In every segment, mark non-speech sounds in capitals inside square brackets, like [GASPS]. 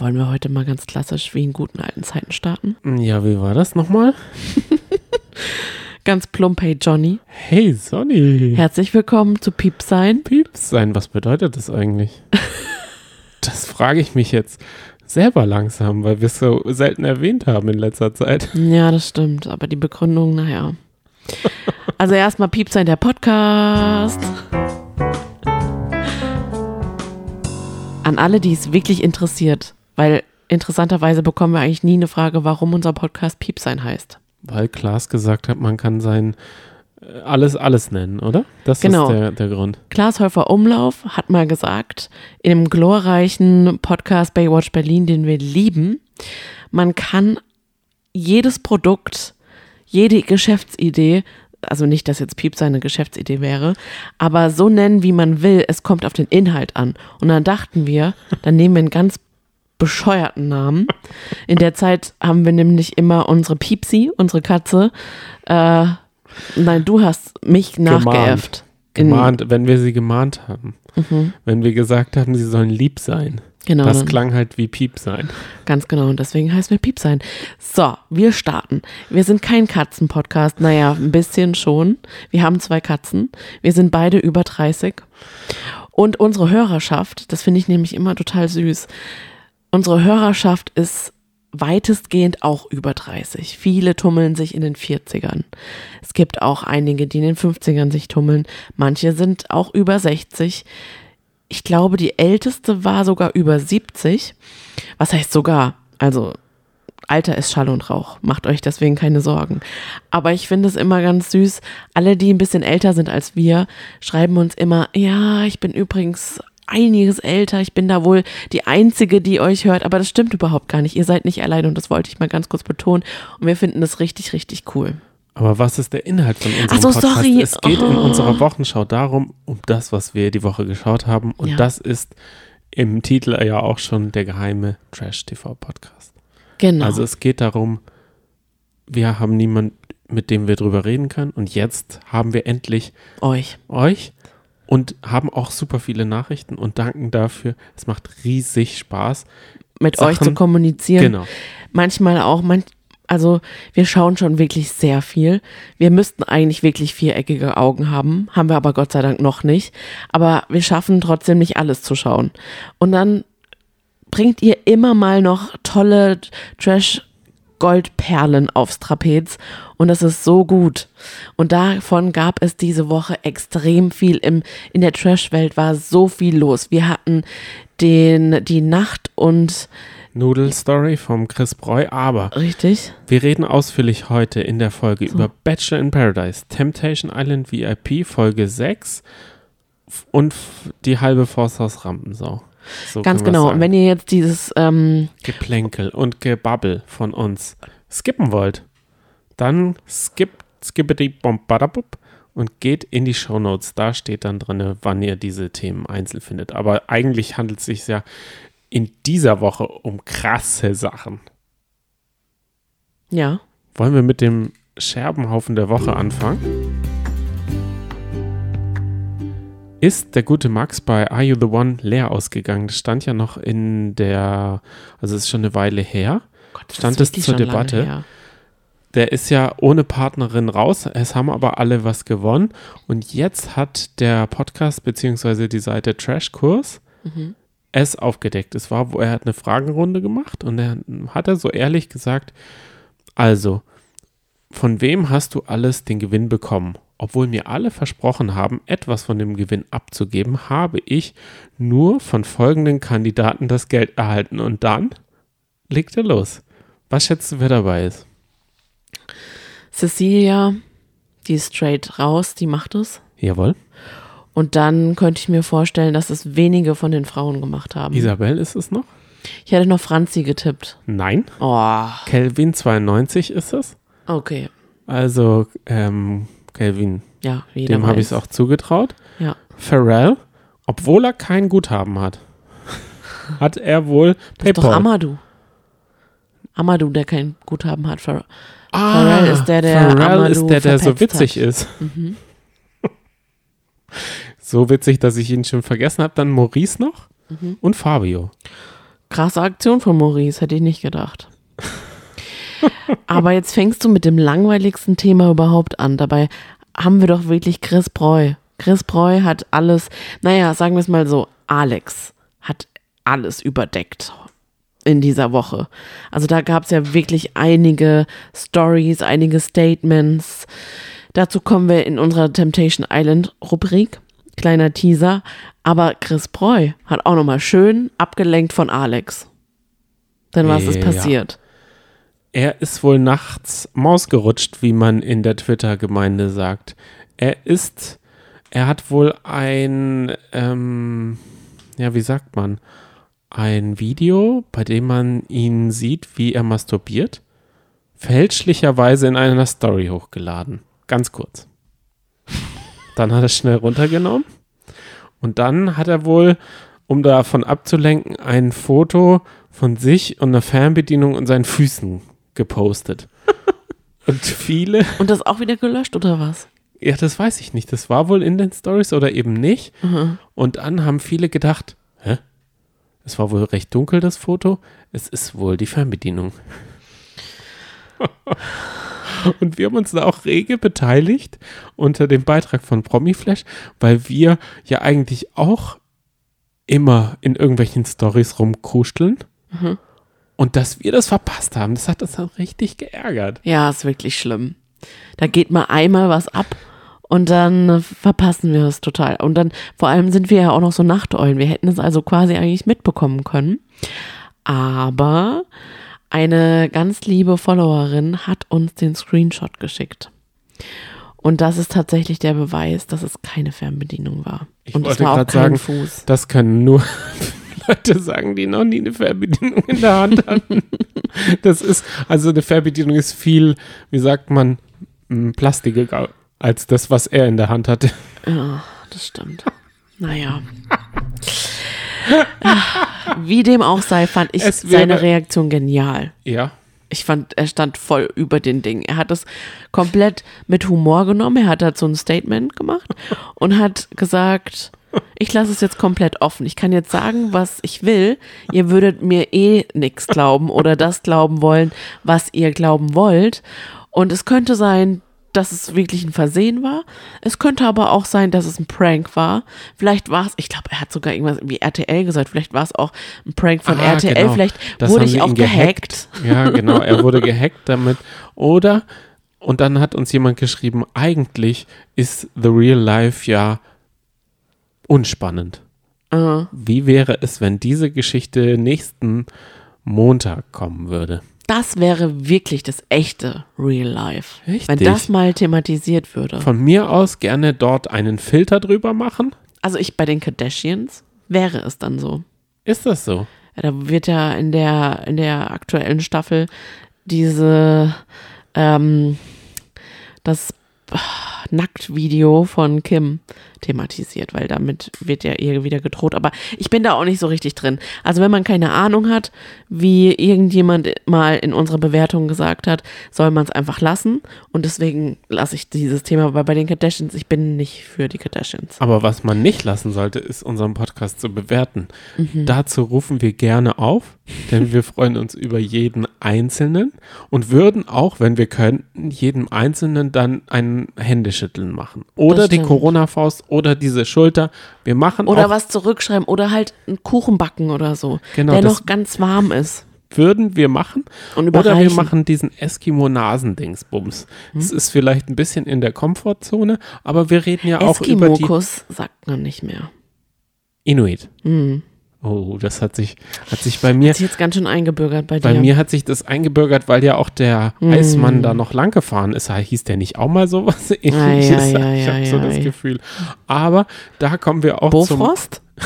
Wollen wir heute mal ganz klassisch wie in guten alten Zeiten starten? Ja, wie war das nochmal? [LAUGHS] Ganz plump, hey Johnny. Hey Sonny. Herzlich willkommen zu Piep sein. Pieps sein, was bedeutet das eigentlich? [LAUGHS] das frage ich mich jetzt selber langsam, weil wir es so selten erwähnt haben in letzter Zeit. Ja, das stimmt. Aber die Begründung, naja. Also erstmal Piep sein, der Podcast. An alle, die es wirklich interessiert, weil interessanterweise bekommen wir eigentlich nie eine Frage, warum unser Podcast Piep sein heißt. Weil Klaas gesagt hat, man kann sein äh, alles, alles nennen, oder? Das Genau. ist der, der Grund. Klaas Häufer Umlauf hat mal gesagt, in dem glorreichen Podcast Baywatch Berlin, den wir lieben, man kann jedes Produkt, jede Geschäftsidee, also nicht, dass jetzt Piep seine Geschäftsidee wäre, aber so nennen, wie man will, es kommt auf den Inhalt an. Und dann dachten wir, dann nehmen wir einen ganz bescheuerten Namen. In der Zeit haben wir nämlich immer unsere Piepsi, unsere Katze, äh, nein, du hast mich nachgeäfft. Gemahnt, wenn wir sie gemahnt haben. Wenn wir gesagt haben, sie sollen lieb sein. Genau, das klang halt wie Piep sein. Ganz genau, und deswegen heißen wir Piep sein. So, wir starten. Wir sind kein Katzen-Podcast. Naja, ein bisschen schon. Wir haben zwei Katzen. Wir sind beide über 30. Und unsere Hörerschaft, das finde ich nämlich immer total süß. Unsere Hörerschaft ist weitestgehend auch über 30. Viele tummeln sich in den 40ern. Es gibt auch einige, die in den 50ern sich tummeln. Manche sind auch über 60. Ich glaube, die älteste war sogar über 70. Was heißt sogar? Also, Alter ist Schall und Rauch. Macht euch deswegen keine Sorgen. Aber ich finde es immer ganz süß. Alle, die ein bisschen älter sind als wir, schreiben uns immer, ja, ich bin übrigens einiges älter. Ich bin da wohl die Einzige, die euch hört. Aber das stimmt überhaupt gar nicht. Ihr seid nicht allein und das wollte ich mal ganz kurz betonen. Und wir finden das richtig, richtig cool. Aber was ist der Inhalt von unserem Ach so, Podcast? sorry. Es geht in Oh. unserer Wochenschau darum, um das, was wir die Woche geschaut haben. Und Ja. das ist im Titel ja auch schon der geheime Trash-TV-Podcast. Genau. Also es geht darum, wir haben niemand, mit dem wir drüber reden können. Und jetzt haben wir endlich euch. euch und haben auch super viele Nachrichten und danken dafür. Es macht riesig Spaß. Mit Sachen- euch zu kommunizieren. Genau. manchmal auch, man, also wir schauen schon wirklich sehr viel. Wir müssten eigentlich wirklich viereckige Augen haben, haben wir aber Gott sei Dank noch nicht. Aber wir schaffen trotzdem nicht alles zu schauen. Und dann bringt ihr immer mal noch tolle Trash Goldperlen aufs Trapez und das ist so gut. Und davon gab es diese Woche extrem viel. Im, in der Trash-Welt war so viel los. Wir hatten den, die Nacht und Noodle Story vom Chris Breu, aber richtig, wir reden ausführlich heute in der Folge über Bachelor in Paradise, Temptation Island VIP Folge 6 f- und die halbe Forsthaus Rampensau. So Ganz genau. Und wenn ihr jetzt dieses, ähm, Geplänkel und Gebabbel von uns skippen wollt, dann skippt skippity bombadabup und geht in die Shownotes. Da steht dann drin, wann ihr diese Themen einzeln findet. Aber eigentlich handelt es sich ja in dieser Woche um krasse Sachen. ja, Wollen wir mit dem Scherbenhaufen der Woche anfangen? Ist der gute Max bei Are You the One leer ausgegangen? Das stand ja noch in der, also es ist schon eine Weile her. Gott, das Stand es zur Debatte? Der ist ja ohne Partnerin raus. Es haben aber alle was gewonnen. Und jetzt hat der Podcast beziehungsweise die Seite Trashkurs Mhm. es aufgedeckt. Es war, wo er hat eine Fragenrunde gemacht und er hat er so ehrlich gesagt, also, von wem hast du alles den Gewinn bekommen? Obwohl mir alle versprochen haben, etwas von dem Gewinn abzugeben, habe ich nur von folgenden Kandidaten das Geld erhalten. Und dann legt er los. Was schätzt du, wer dabei ist? Cecilia, die ist straight raus, die macht es. Jawohl. Und dann könnte ich mir vorstellen, dass es wenige von den Frauen gemacht haben. Isabel ist es noch? Ich hätte noch Franzi getippt. Nein. Oh, Kelvin 92 ist es. okay. Also, ähm, Kelvin, Ja, jeder dem habe ich es auch zugetraut. Ja. Pharrell, obwohl er kein Guthaben hat, [LAUGHS] hat er wohl Das ist doch PayPal. Amadou. Amadou, der kein Guthaben hat. Pharrell ah, Pharrell ist der, der Pharrell ist der, der so witzig hat. ist. Mhm. [LAUGHS] So witzig, dass ich ihn schon vergessen habe. Dann Maurice noch Mhm. und Fabio. krasse Aktion von Maurice, hätte ich nicht gedacht. [LAUGHS] Aber jetzt fängst du mit dem langweiligsten Thema überhaupt an. Dabei haben wir doch wirklich Chris Breu. Chris Breu hat alles, naja, sagen wir es mal so, Alex hat alles überdeckt in dieser Woche. Also da gab es ja wirklich einige Stories, einige Statements. Dazu kommen wir in unserer Temptation Island Rubrik. Kleiner Teaser. Aber Chris Breu hat auch nochmal schön abgelenkt von Alex. Denn was ist Ja. Er ist wohl nachts Maus gerutscht, wie man in der Twitter-Gemeinde sagt. Er ist, er hat wohl ein, ähm, ja, wie sagt man, ein Video, bei dem man ihn sieht, wie er masturbiert, fälschlicherweise in einer Story hochgeladen. Ganz kurz. Dann hat er es schnell runtergenommen und dann hat er wohl, um davon abzulenken, ein Foto von sich und einer Fernbedienung und seinen Füßen gepostet. [LAUGHS] Und viele, [LAUGHS] Und das auch wieder gelöscht oder was? ja, das weiß ich nicht, das war wohl in den Stories oder eben nicht. Und dann haben viele gedacht, hä? Es war wohl recht dunkel, das Foto. Es ist wohl die Fernbedienung. [LAUGHS] Und wir haben uns da auch rege beteiligt unter dem Beitrag von Promiflash, weil wir ja eigentlich auch immer in irgendwelchen Stories rumkruscheln. Und dass wir das verpasst haben, das hat uns dann richtig geärgert. Ja, ist wirklich schlimm. Da geht mal einmal was ab und dann verpassen wir es total. Und dann, vor allem sind wir ja auch noch so Nachteulen. Wir hätten es also quasi eigentlich mitbekommen können. Aber eine ganz liebe Followerin hat uns den Screenshot geschickt. Und das ist tatsächlich der Beweis, dass es keine Fernbedienung war. Ich und es wollte war auch gerade kein sagen, Fuß. Das können nur Leute sagen, die noch nie eine Fernbedienung in der Hand hatten. [LAUGHS] Das ist, also eine Fernbedienung ist viel, wie sagt man, m, plastiger als das, was er in der Hand hatte. Ja, das stimmt. Naja. [LAUGHS] Wie dem auch sei, fand ich wäre- seine Reaktion genial. Ja. Ich fand, er stand voll über den Ding. Er hat es komplett mit Humor genommen. Er hat dazu ein Statement gemacht und hat gesagt, ich lasse es jetzt komplett offen. Ich kann jetzt sagen, was ich will. Ihr würdet mir eh nichts glauben oder das glauben wollen, was ihr glauben wollt. Und es könnte sein, dass es wirklich ein Versehen war. Es könnte aber auch sein, dass es ein Prank war. Vielleicht war es, ich glaube, er hat sogar irgendwas wie RTL gesagt. Vielleicht war es auch ein Prank von Ah, RTL. genau. Vielleicht Das wurde ich auch ihn gehackt. Ja, genau. Er wurde [LAUGHS] gehackt damit. Oder, und dann hat uns jemand geschrieben, eigentlich ist The Real Life ja unspannend. Äh, Wie wäre es, wenn diese Geschichte nächsten Montag kommen würde? Das wäre wirklich das echte Real Life. Richtig. Wenn das mal thematisiert würde. Von mir aus gerne dort einen Filter drüber machen. Also ich bei den Kardashians wäre es dann so. Ist das so? Ja, da wird ja in der, in der aktuellen Staffel diese, ähm, das ah, Nacktvideo von Kim thematisiert, weil damit wird ja ihr wieder gedroht. Aber ich bin da auch nicht so richtig drin. Also wenn man keine Ahnung hat, wie irgendjemand mal in unserer Bewertung gesagt hat, soll man es einfach lassen. Und deswegen lasse ich dieses Thema bei, bei den Kardashians. Ich bin nicht für die Kardashians. Aber was man nicht lassen sollte, ist unseren Podcast zu bewerten. Mhm. Dazu rufen wir gerne auf, denn wir freuen uns über jeden Einzelnen und würden auch, wenn wir könnten, jedem Einzelnen dann ein Händeschütteln machen. Oder die. Corona-Faust oder diese Schulter. Wir machen Oder was zurückschreiben oder halt einen Kuchen backen oder so, Genau, der noch ganz warm ist. würden wir machen. Oder wir machen diesen Eskimo-Nasendingsbums. Hm? Das ist vielleicht ein bisschen in der Komfortzone, aber wir reden ja auch über die Eskimokus sagt man nicht mehr. Inuit. Hm. Oh, das hat sich, hat sich bei mir Hat sich jetzt ganz schön eingebürgert bei dir. Bei mir hat sich das eingebürgert, weil ja auch der Hm. Eismann da noch lang gefahren ist. Hieß der nicht auch mal sowas ähnliches? Ei, ei, ei, ich habe so das. Gefühl. Aber da kommen wir auch zum, Bofrost? [LAUGHS]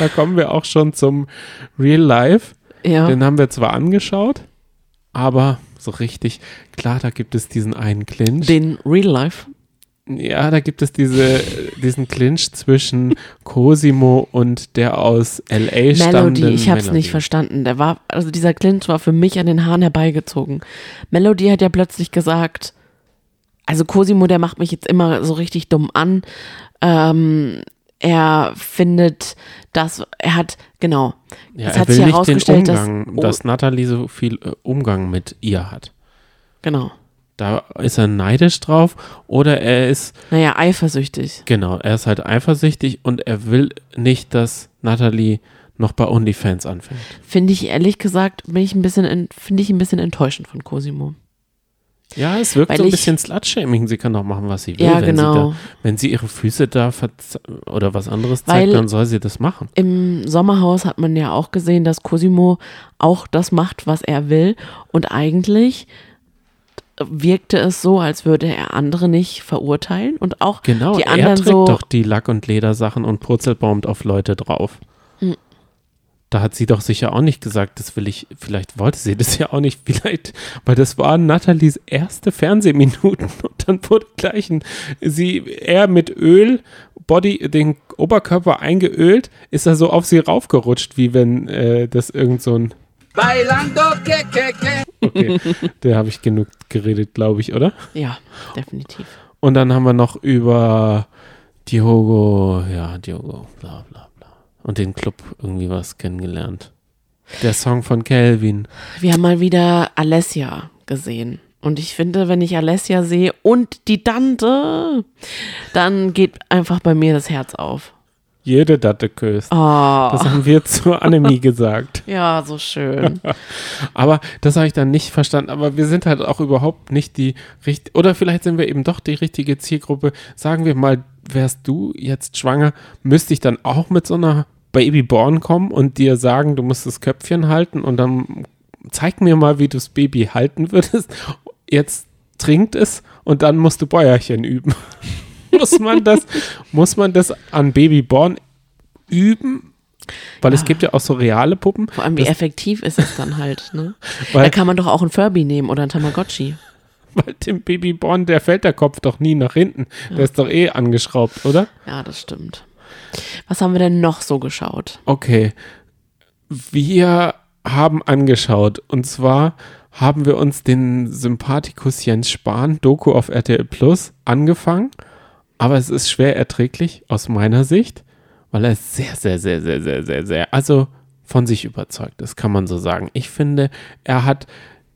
da kommen wir auch schon zum Real Life. Ja. Den haben wir zwar angeschaut, aber so richtig, klar, da gibt es diesen einen Clinch. Den Real Life. Ja, da gibt es diese, diesen Clinch zwischen Cosimo und der aus L.A. stammenden Melody, ich hab's Melody. nicht verstanden. Der war, also dieser Clinch war für mich an den Haaren herbeigezogen. Melody hat ja plötzlich gesagt, also Cosimo, der macht mich jetzt immer so richtig dumm an. Ähm, er findet, dass er hat, genau, Ja, es er hat will sich nicht den herausgestellt, dass, Umgang, oh, dass Natalie so viel äh, Umgang mit ihr hat. genau, Da ist er neidisch drauf oder er ist, naja, eifersüchtig. genau, er ist halt eifersüchtig und er will nicht, dass Natalie noch bei OnlyFans anfängt. Finde ich ehrlich gesagt, bin ich ein bisschen, finde ich ein bisschen enttäuschend von Cosimo. Ja, es wirkt Weil so ein ich- bisschen Slut-Shaming. Sie kann doch machen, was sie will. Ja, wenn, genau. sie da, wenn sie ihre Füße da oder was anderes zeigt, Weil- dann soll sie das machen. Im Sommerhaus hat man ja auch gesehen, dass Cosimo auch das macht, was er will. Und eigentlich wirkte es so, als würde er andere nicht verurteilen und auch Genau, die er anderen trägt so. doch die Lack- und Ledersachen und purzelbaumt auf Leute drauf. Hm. Da hat sie doch sicher auch nicht gesagt, das will ich, vielleicht wollte sie das ja auch nicht, [LAUGHS] vielleicht, weil das waren Nathalies erste Fernsehminuten [LAUGHS] und dann wurde gleich ein, sie, er mit Öl, Body, den Oberkörper eingeölt, ist er so auf sie raufgerutscht, wie wenn äh, das irgend so ein, Bailando que que que. okay, [LAUGHS] da habe ich genug geredet, glaube ich, oder? Ja, definitiv. Und dann haben wir noch über Diogo, ja, Diogo, bla bla bla. Und den Club irgendwie was kennengelernt. Der Song von Calvin. Wir haben mal wieder Alessia gesehen. Und ich finde, wenn ich Alessia sehe und die Tante, dann geht einfach bei mir das Herz auf. Jede Datte küsst. Oh, Das haben wir zur Annemie [LAUGHS] gesagt. ja, so schön. [LAUGHS] Aber das habe ich dann nicht verstanden. Aber wir sind halt auch überhaupt nicht die richtige, oder vielleicht sind wir eben doch die richtige Zielgruppe. Sagen wir mal, wärst du jetzt schwanger, müsste ich dann auch mit so einer Babyborn kommen und dir sagen, du musst das Köpfchen halten und dann zeig mir mal, wie du das Baby halten würdest. Jetzt trinkt es und dann musst du Bäuerchen üben. Muss man das, muss man das an Babyborn üben? Weil es gibt ja auch so reale Puppen. Vor allem, wie Das- effektiv ist es dann halt, ne? [LAUGHS] Weil- da kann man doch auch einen Furby nehmen oder einen Tamagotchi. Weil dem Babyborn, der fällt der Kopf doch nie nach hinten. Der ist doch eh angeschraubt, oder? Ja, das stimmt. Was haben wir denn noch so geschaut? Okay. Wir haben angeschaut und zwar haben wir uns den Sympathikus Jens Spahn Doku auf RTL Plus angefangen, aber es ist schwer erträglich aus meiner Sicht, weil er sehr, sehr, sehr, sehr, sehr, sehr, sehr, also von sich überzeugt ist, kann man so sagen. Ich finde, er hat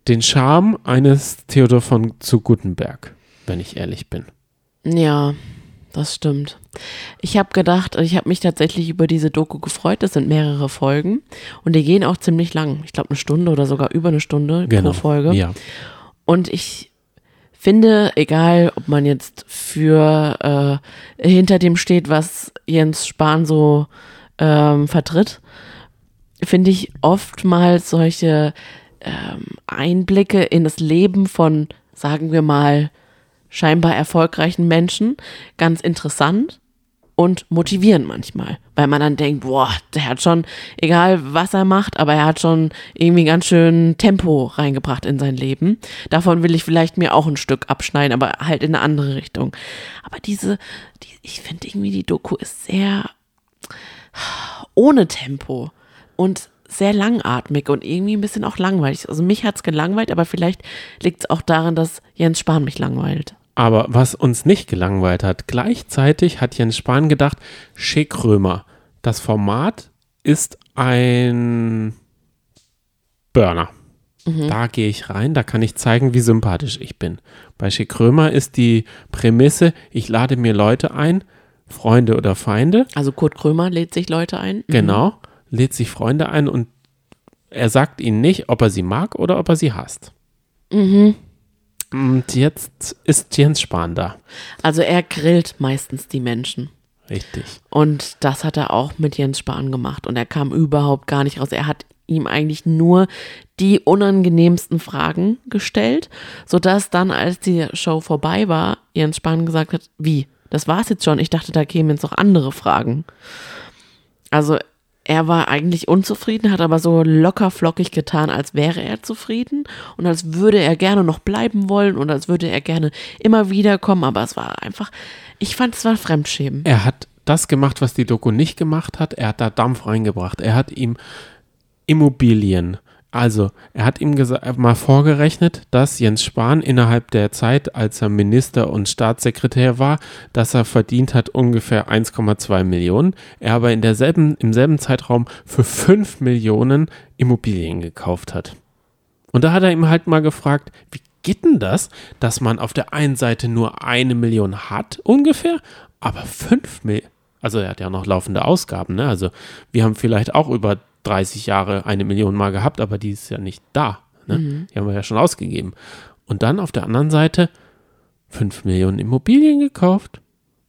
den Charme eines Theodor von zu Gutenberg, wenn ich ehrlich bin. Ja, das stimmt. Ich habe gedacht, ich habe mich tatsächlich über diese Doku gefreut. Das sind mehrere Folgen und die gehen auch ziemlich lang. Ich glaube eine Stunde oder sogar über eine Stunde pro Folge. Genau. Ja. Und ich finde, egal ob man jetzt für äh, hinter dem steht, was Jens Spahn so ähm, vertritt, finde ich oftmals solche ähm, Einblicke in das Leben von, sagen wir mal, scheinbar erfolgreichen Menschen ganz interessant und motivierend manchmal, weil man dann denkt, boah, der hat schon, egal was er macht, aber er hat schon irgendwie ganz schön Tempo reingebracht in sein Leben. Davon will ich vielleicht mir auch ein Stück abschneiden, aber halt in eine andere Richtung. Aber diese, die, ich finde irgendwie die Doku ist sehr ohne Tempo und sehr langatmig und irgendwie ein bisschen auch langweilig. Also mich hat's gelangweilt, aber vielleicht liegt es auch daran, dass Jens Spahn mich langweilt. Aber was uns nicht gelangweilt hat, gleichzeitig hat Jens Spahn gedacht, Schick Römer, das Format ist ein Burner. Da gehe ich rein, da kann ich zeigen, wie sympathisch ich bin. Bei Schick Römer ist die Prämisse, ich lade mir Leute ein, Freunde oder Feinde, Also Kurt Krömer lädt sich Leute ein. genau, lädt sich Freunde ein und er sagt ihnen nicht, ob er sie mag oder ob er sie hasst. Und jetzt ist Jens Spahn da. Also er grillt meistens die Menschen. Richtig. Und das hat er auch mit Jens Spahn gemacht. Und er kam überhaupt gar nicht raus. Er hat ihm eigentlich nur die unangenehmsten Fragen gestellt, sodass dann, als die Show vorbei war, Jens Spahn gesagt hat, wie, das war's jetzt schon. Ich dachte, da kämen jetzt noch andere Fragen. Also er war eigentlich unzufrieden, hat aber so locker flockig getan, als wäre er zufrieden und als würde er gerne noch bleiben wollen und als würde er gerne immer wieder kommen. Aber es war einfach, ich fand es war Fremdschämen. Er hat das gemacht, was die Doku nicht gemacht hat. Er hat da Dampf reingebracht. Er hat ihm Immobilien, Also, er hat ihm gesa- mal vorgerechnet, dass Jens Spahn innerhalb der Zeit, als er Minister und Staatssekretär war, dass er verdient hat ungefähr 1,2 Millionen. Er aber in derselben, im selben Zeitraum für 5 Millionen Immobilien gekauft hat. Und da hat er ihm halt mal gefragt, wie geht denn das, dass man auf der einen Seite nur eine Million hat ungefähr, aber 5 Millionen, also er hat ja noch laufende Ausgaben, ne? Also wir haben vielleicht auch über 30 Jahre eine Million mal gehabt, aber die ist ja nicht da. Ne? Die haben wir ja schon ausgegeben. Und dann auf der anderen Seite 5 Millionen Immobilien gekauft.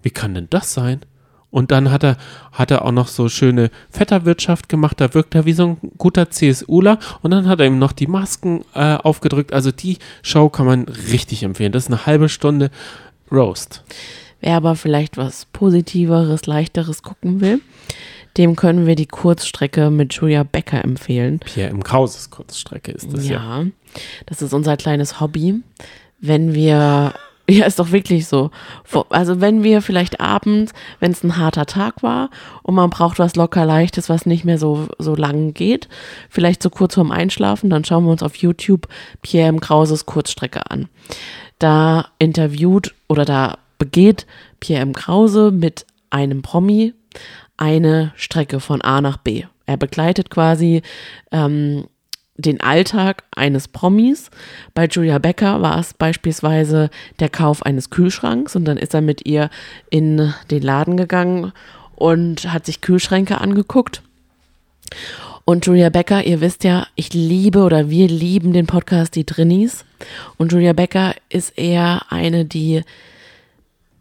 Wie kann denn das sein? Und dann hat er, hat er auch noch so schöne Vetterwirtschaft gemacht, da wirkt er wie so ein guter CSUler und dann hat er ihm noch die Masken äh, aufgedrückt. Also die Show kann man richtig empfehlen. Das ist eine halbe Stunde Roast. Wer aber vielleicht was Positiveres, Leichteres gucken will, dem können wir die Kurzstrecke mit Julia Becker empfehlen. Pierre im Krauses Kurzstrecke ist das ja. ja, das ist unser kleines Hobby. Wenn wir, [LAUGHS] ja, ist doch wirklich so. Also wenn wir vielleicht abends, wenn es ein harter Tag war und man braucht was locker leichtes, was nicht mehr so, so lang geht, vielleicht so kurz vorm Einschlafen, dann schauen wir uns auf YouTube Pierre M. Krauses Kurzstrecke an. Da interviewt oder da begeht Pierre M. Krause mit einem Promi eine Strecke von A nach B. Er begleitet quasi ähm, den Alltag eines Promis. Bei Julia Becker war es beispielsweise der Kauf eines Kühlschranks und dann ist er mit ihr in den Laden gegangen und hat sich Kühlschränke angeguckt. Und Julia Becker, ihr wisst ja, ich liebe oder wir lieben den Podcast Die Drinnies. Und Julia Becker ist eher eine, die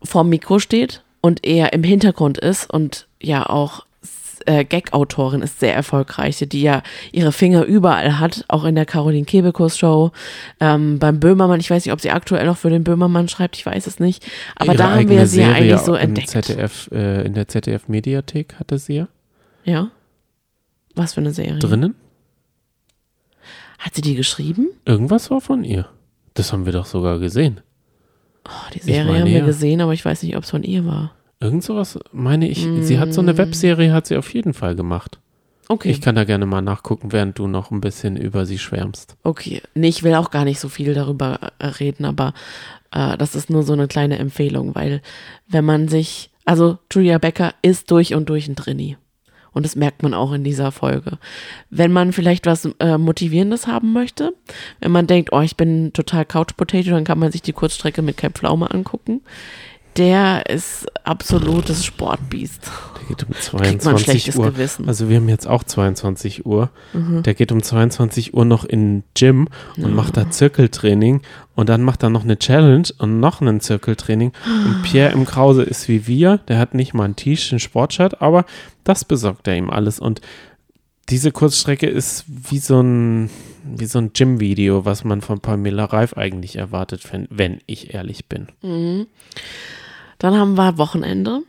vorm Mikro steht und eher im Hintergrund ist und ja auch äh, Gag-Autorin ist sehr erfolgreiche, die ja ihre Finger überall hat, auch in der Caroline Kebekus Show, ähm, beim Böhmermann, ich weiß nicht, ob sie aktuell noch für den Böhmermann schreibt, ich weiß es nicht, aber da haben wir sie ja Serie eigentlich so entdeckt. ZDF, äh, in der ZDF-Mediathek hatte sie ja Ja? Was für eine Serie? drinnen. Hat sie die geschrieben? Irgendwas war von ihr. Das haben wir doch sogar gesehen. Oh, die Serie meine, haben wir ja. gesehen, aber ich weiß nicht, ob es von ihr war. Irgend sowas, meine ich, sie hat so Mm. eine Webserie, hat sie auf jeden Fall gemacht. Okay. Ich kann da gerne mal nachgucken, während du noch ein bisschen über sie schwärmst. Okay, nee, ich will auch gar nicht so viel darüber äh, reden, aber äh, das ist nur so eine kleine Empfehlung, weil wenn man sich, also Julia Becker ist durch und durch ein Drini. Und das merkt man auch in dieser Folge. Wenn man vielleicht was äh, Motivierendes haben möchte, wenn man denkt, oh, ich bin total Couch Potato, dann kann man sich die Kurzstrecke mit Cap Pflaume angucken. Der ist absolutes Sportbiest. Der geht um Kriegt man 22 schlechtes Uhr. Gewissen. Also wir haben jetzt auch 22 Uhr. Mhm. Der geht um 22 Uhr noch in Gym und macht da Zirkeltraining und dann macht er noch eine Challenge und noch ein Zirkeltraining. Und Pierre im Krause ist wie wir, der hat nicht mal ein T-Shirt, ein Sportshirt, aber das besorgt er ihm alles. Und diese Kurzstrecke ist wie so ein, wie so ein Gym-Video, was man von Pamela Reif eigentlich erwartet, wenn, wenn ich ehrlich bin. Dann haben wir Wochenende.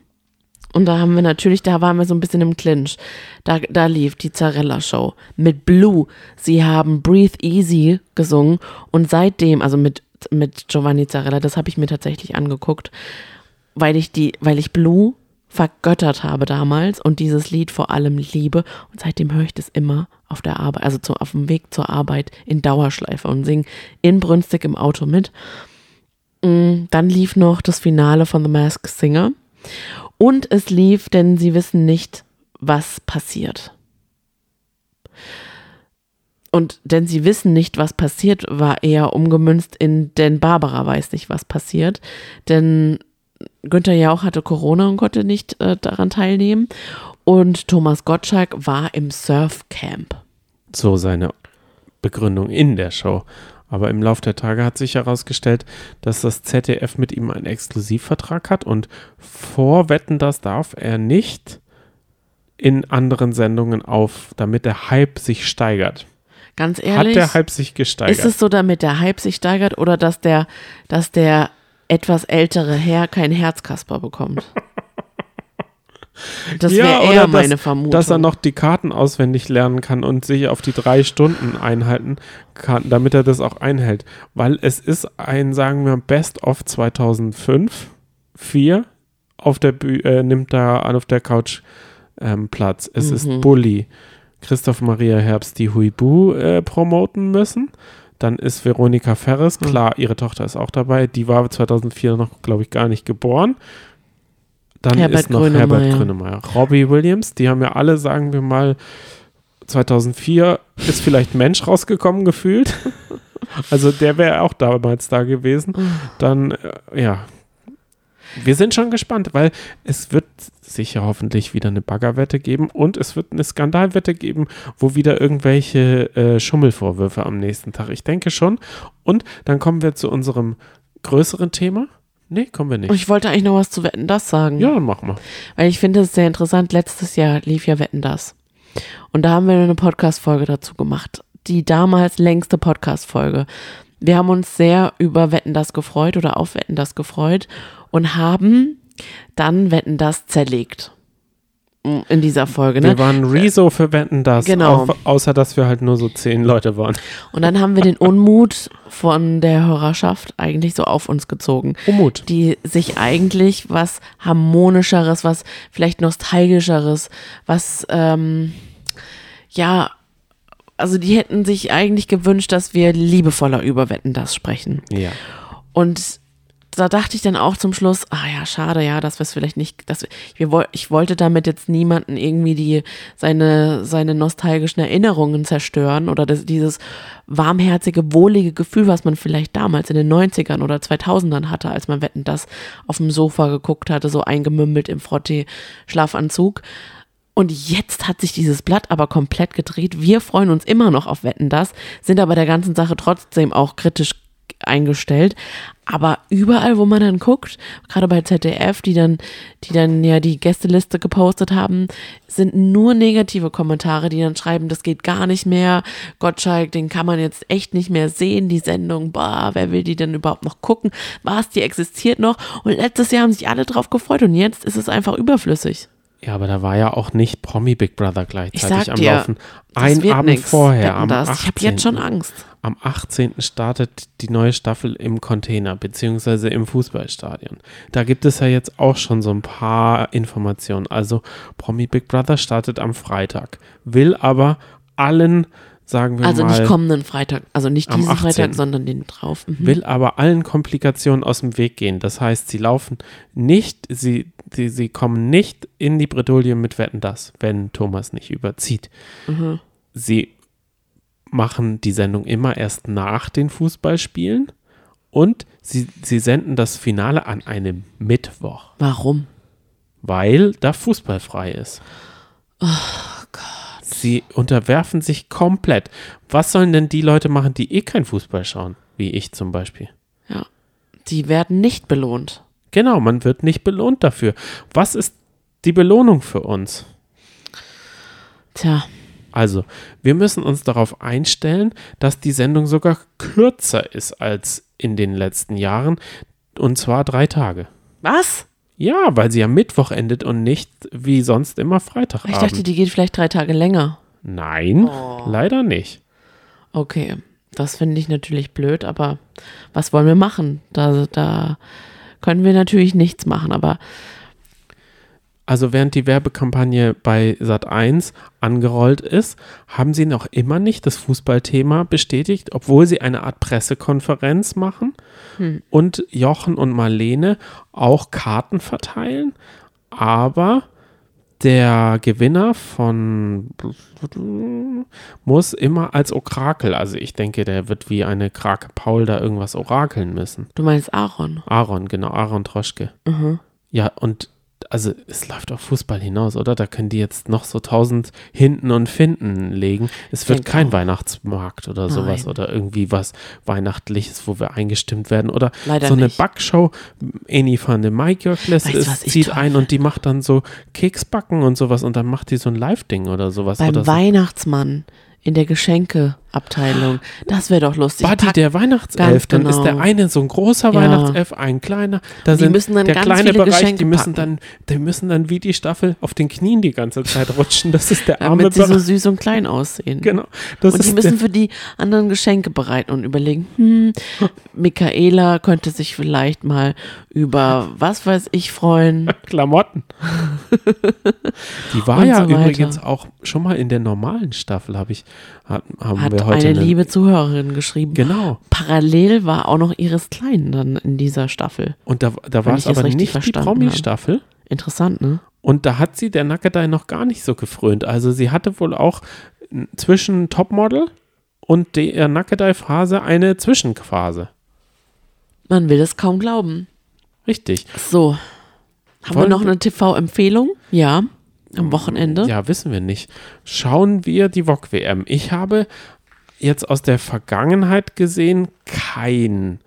Und da haben wir natürlich, da waren wir so ein bisschen im Clinch. Da, da lief die Zarella-Show mit Blue. Sie haben Breathe Easy gesungen und seitdem, also mit, mit Giovanni Zarella, das habe ich mir tatsächlich angeguckt, weil ich die, weil ich Blue vergöttert habe damals und dieses Lied vor allem liebe. Und seitdem höre ich das immer auf der Arbeit, also zu, auf dem Weg zur Arbeit in Dauerschleife und singe inbrünstig im Auto mit. Mm, Dann lief noch das Finale von The Masked Singer. Und es lief, denn sie wissen nicht, was passiert. Und denn sie wissen nicht, was passiert, war eher umgemünzt in denn Barbara weiß nicht, was passiert. Denn Günther Jauch hatte Corona und konnte nicht äh, daran teilnehmen. Und Thomas Gottschalk war im Surfcamp. so seine Begründung in der Show. Aber im Laufe der Tage hat sich herausgestellt, dass das ZDF mit ihm einen Exklusivvertrag hat und vorwetten, das darf er nicht in anderen Sendungen auf, damit der Hype sich steigert. Ganz Hat ehrlich. der Hype sich gesteigert? Ist es so, damit der Hype sich steigert oder dass der, dass der etwas ältere Herr kein Herzkasper bekommt? [LAUGHS] Das Ja, wäre eher dass- meine Vermutung. dass er noch die Karten auswendig lernen kann und sich auf die drei Stunden einhalten kann, damit er das auch einhält. Weil es ist ein, sagen wir, Best of 2005, 4 auf der Büh äh, nimmt da an auf der Couch ähm, Platz. Es ist Bully, Christoph Maria Herbst die Huibu äh, promoten müssen. Dann ist Veronika Ferres, Hm. klar, ihre Tochter ist auch dabei. Die war 2004 noch, glaube ich, gar nicht geboren. Dann Herbert ist noch Grönemeyer. Herbert Grönemeyer. Robbie Williams, die haben ja alle, sagen wir mal, 2004 ist vielleicht Mensch rausgekommen gefühlt. [LAUGHS] Also der wäre auch damals da gewesen. Dann, äh, ja. Wir sind schon gespannt, weil es wird sicher hoffentlich wieder eine Baggerwette geben und es wird eine Skandalwette geben, wo wieder irgendwelche äh, Schummelvorwürfe am nächsten Tag. Ich denke schon. Und dann kommen wir zu unserem größeren Thema. Nee, kommen wir Und nicht. ich wollte eigentlich noch was zu Wetten, das sagen. Ja, dann machen wir. Weil ich finde es sehr interessant. Letztes Jahr lief ja Wetten das. Und da haben wir eine Podcast-Folge dazu gemacht. Die damals längste Podcast-Folge. Wir haben uns sehr über Wetten das gefreut oder auf Wetten das gefreut und haben dann Wetten das zerlegt. In dieser Folge, ne? Wir waren Rezo für Wetten das, Genau. au- außer dass wir halt nur so zehn Leute waren. Und dann haben wir den Unmut von der Hörerschaft eigentlich so auf uns gezogen. Umut. die sich eigentlich was harmonischeres, was vielleicht nostalgischeres, was ähm, ja, also die hätten sich eigentlich gewünscht, dass wir liebevoller über Wetten das sprechen. Ja. Und da dachte ich dann auch zum Schluss, ah ja, schade, ja, dass wir es vielleicht nicht, dass wir, ich wollte damit jetzt niemanden irgendwie die, seine, seine nostalgischen Erinnerungen zerstören oder das, dieses warmherzige, wohlige Gefühl, was man vielleicht damals in den 90ern oder 2000ern hatte, als man Wetten das auf dem Sofa geguckt hatte, so eingemümmelt im Frottee-Schlafanzug. Und jetzt hat sich dieses Blatt aber komplett gedreht. Wir freuen uns immer noch auf Wetten das, sind aber der ganzen Sache trotzdem auch kritisch eingestellt. Aber überall, wo man dann guckt, gerade bei ZDF, die dann, die dann ja die Gästeliste gepostet haben, sind nur negative Kommentare, die dann schreiben, das geht gar nicht mehr. Gottschalk, den kann man jetzt echt nicht mehr sehen, die Sendung, bah, wer will die denn überhaupt noch gucken? Was, die existiert noch? Und letztes Jahr haben sich alle drauf gefreut und jetzt ist es einfach überflüssig. Ja, aber da war ja auch nicht Promi Big Brother Ich gleichzeitig am dir, Laufen. Ein wird Abend nix. vorher, am das. 18. Ich habe jetzt schon Angst. Am 18. startet die neue Staffel im Container, beziehungsweise im Fußballstadion. Da gibt es ja jetzt auch schon so ein paar Informationen. Also Promi Big Brother startet am Freitag, will aber allen, sagen wir Also mal, nicht kommenden Freitag, also nicht diesen 18.. Freitag, sondern den drauf. Mhm. will aber allen Komplikationen aus dem Weg gehen. Das heißt, sie laufen nicht, sie, sie, sie kommen nicht in die Bredouille mit Wetten das, wenn Thomas nicht überzieht. Mhm. Sie machen die Sendung immer erst nach den Fußballspielen und sie, sie senden das Finale an einem Mittwoch, Warum? weil da Fußball frei ist. Oh Sie unterwerfen sich komplett. Was sollen denn die Leute machen, die eh kein Fußball schauen, wie ich zum Beispiel? Ja. Die werden nicht belohnt. Genau, man wird nicht belohnt dafür. Was ist die Belohnung für uns? Tja, Also, wir müssen uns darauf einstellen, dass die Sendung sogar kürzer ist als in den letzten Jahren. Und zwar drei Tage. was? Ja, weil sie am Mittwoch endet und nicht wie sonst immer Freitagabend. Ich dachte, die geht vielleicht drei Tage länger. Nein, Oh. leider nicht. Okay, das finde ich natürlich blöd, aber was wollen wir machen? Da, da können wir natürlich nichts machen, aber Also während die Werbekampagne bei Sat1 angerollt ist, haben sie noch immer nicht das Fußballthema bestätigt, obwohl sie eine Art Pressekonferenz machen und Jochen und Marlene auch Karten verteilen. Aber der Gewinner von muss immer als Orakel, also ich denke, der wird wie eine Krake Paul da irgendwas orakeln müssen. du meinst Aaron. Aaron, genau, Aaron Troschke. Ja, und also es läuft auf Fußball hinaus, oder? Da können die jetzt noch so tausend Hinten und Finden legen. Es wird kein auch. Weihnachtsmarkt oder sowas Nein. oder irgendwie was Weihnachtliches, wo wir eingestimmt werden. Oder Leider so eine nicht. Backshow. Eni van de ich zieht ein und die macht dann so Keksbacken und sowas und dann macht die so ein Live-Ding oder sowas. Beim oder so. Weihnachtsmann in der Abteilung. Das wäre doch lustig. Buddy, Pack- der Weihnachtself, dann ist der genau. eine so ein großer Ja. Weihnachtself, ein kleiner. Da Die sind müssen dann der ganz kleine viele Bereich, Geschenke die müssen packen. dann, die müssen dann wie die Staffel auf den Knien die ganze Zeit rutschen. Das ist der arme damit sie so Bereich. süß und klein aussehen. Genau. Und die müssen für die anderen Geschenke bereiten und überlegen, hm, Michaela könnte sich vielleicht mal über was weiß ich freuen. [LAUGHS] Klamotten. [LAUGHS] Die war Und ja so übrigens auch schon mal in der normalen Staffel, habe ich, hat, haben Hat wir heute eine liebe Zuhörerin geschrieben. Genau. Parallel war auch noch Iris Klein dann in dieser Staffel. Und da, da war es aber nicht die. Promi-Staffel. Interessant, ne? Und da hat sie der Nackedei noch gar nicht so gefrönt. Also sie hatte wohl auch zwischen Topmodel und der Nackedei-Phase eine Zwischenphase. Man will es kaum glauben. Richtig. So. Haben Wollen wir noch eine TV-Empfehlung? Ja. Am Wochenende. Ja, wissen wir nicht. Schauen wir die VOG-WM. Ich habe jetzt aus der Vergangenheit gesehen kein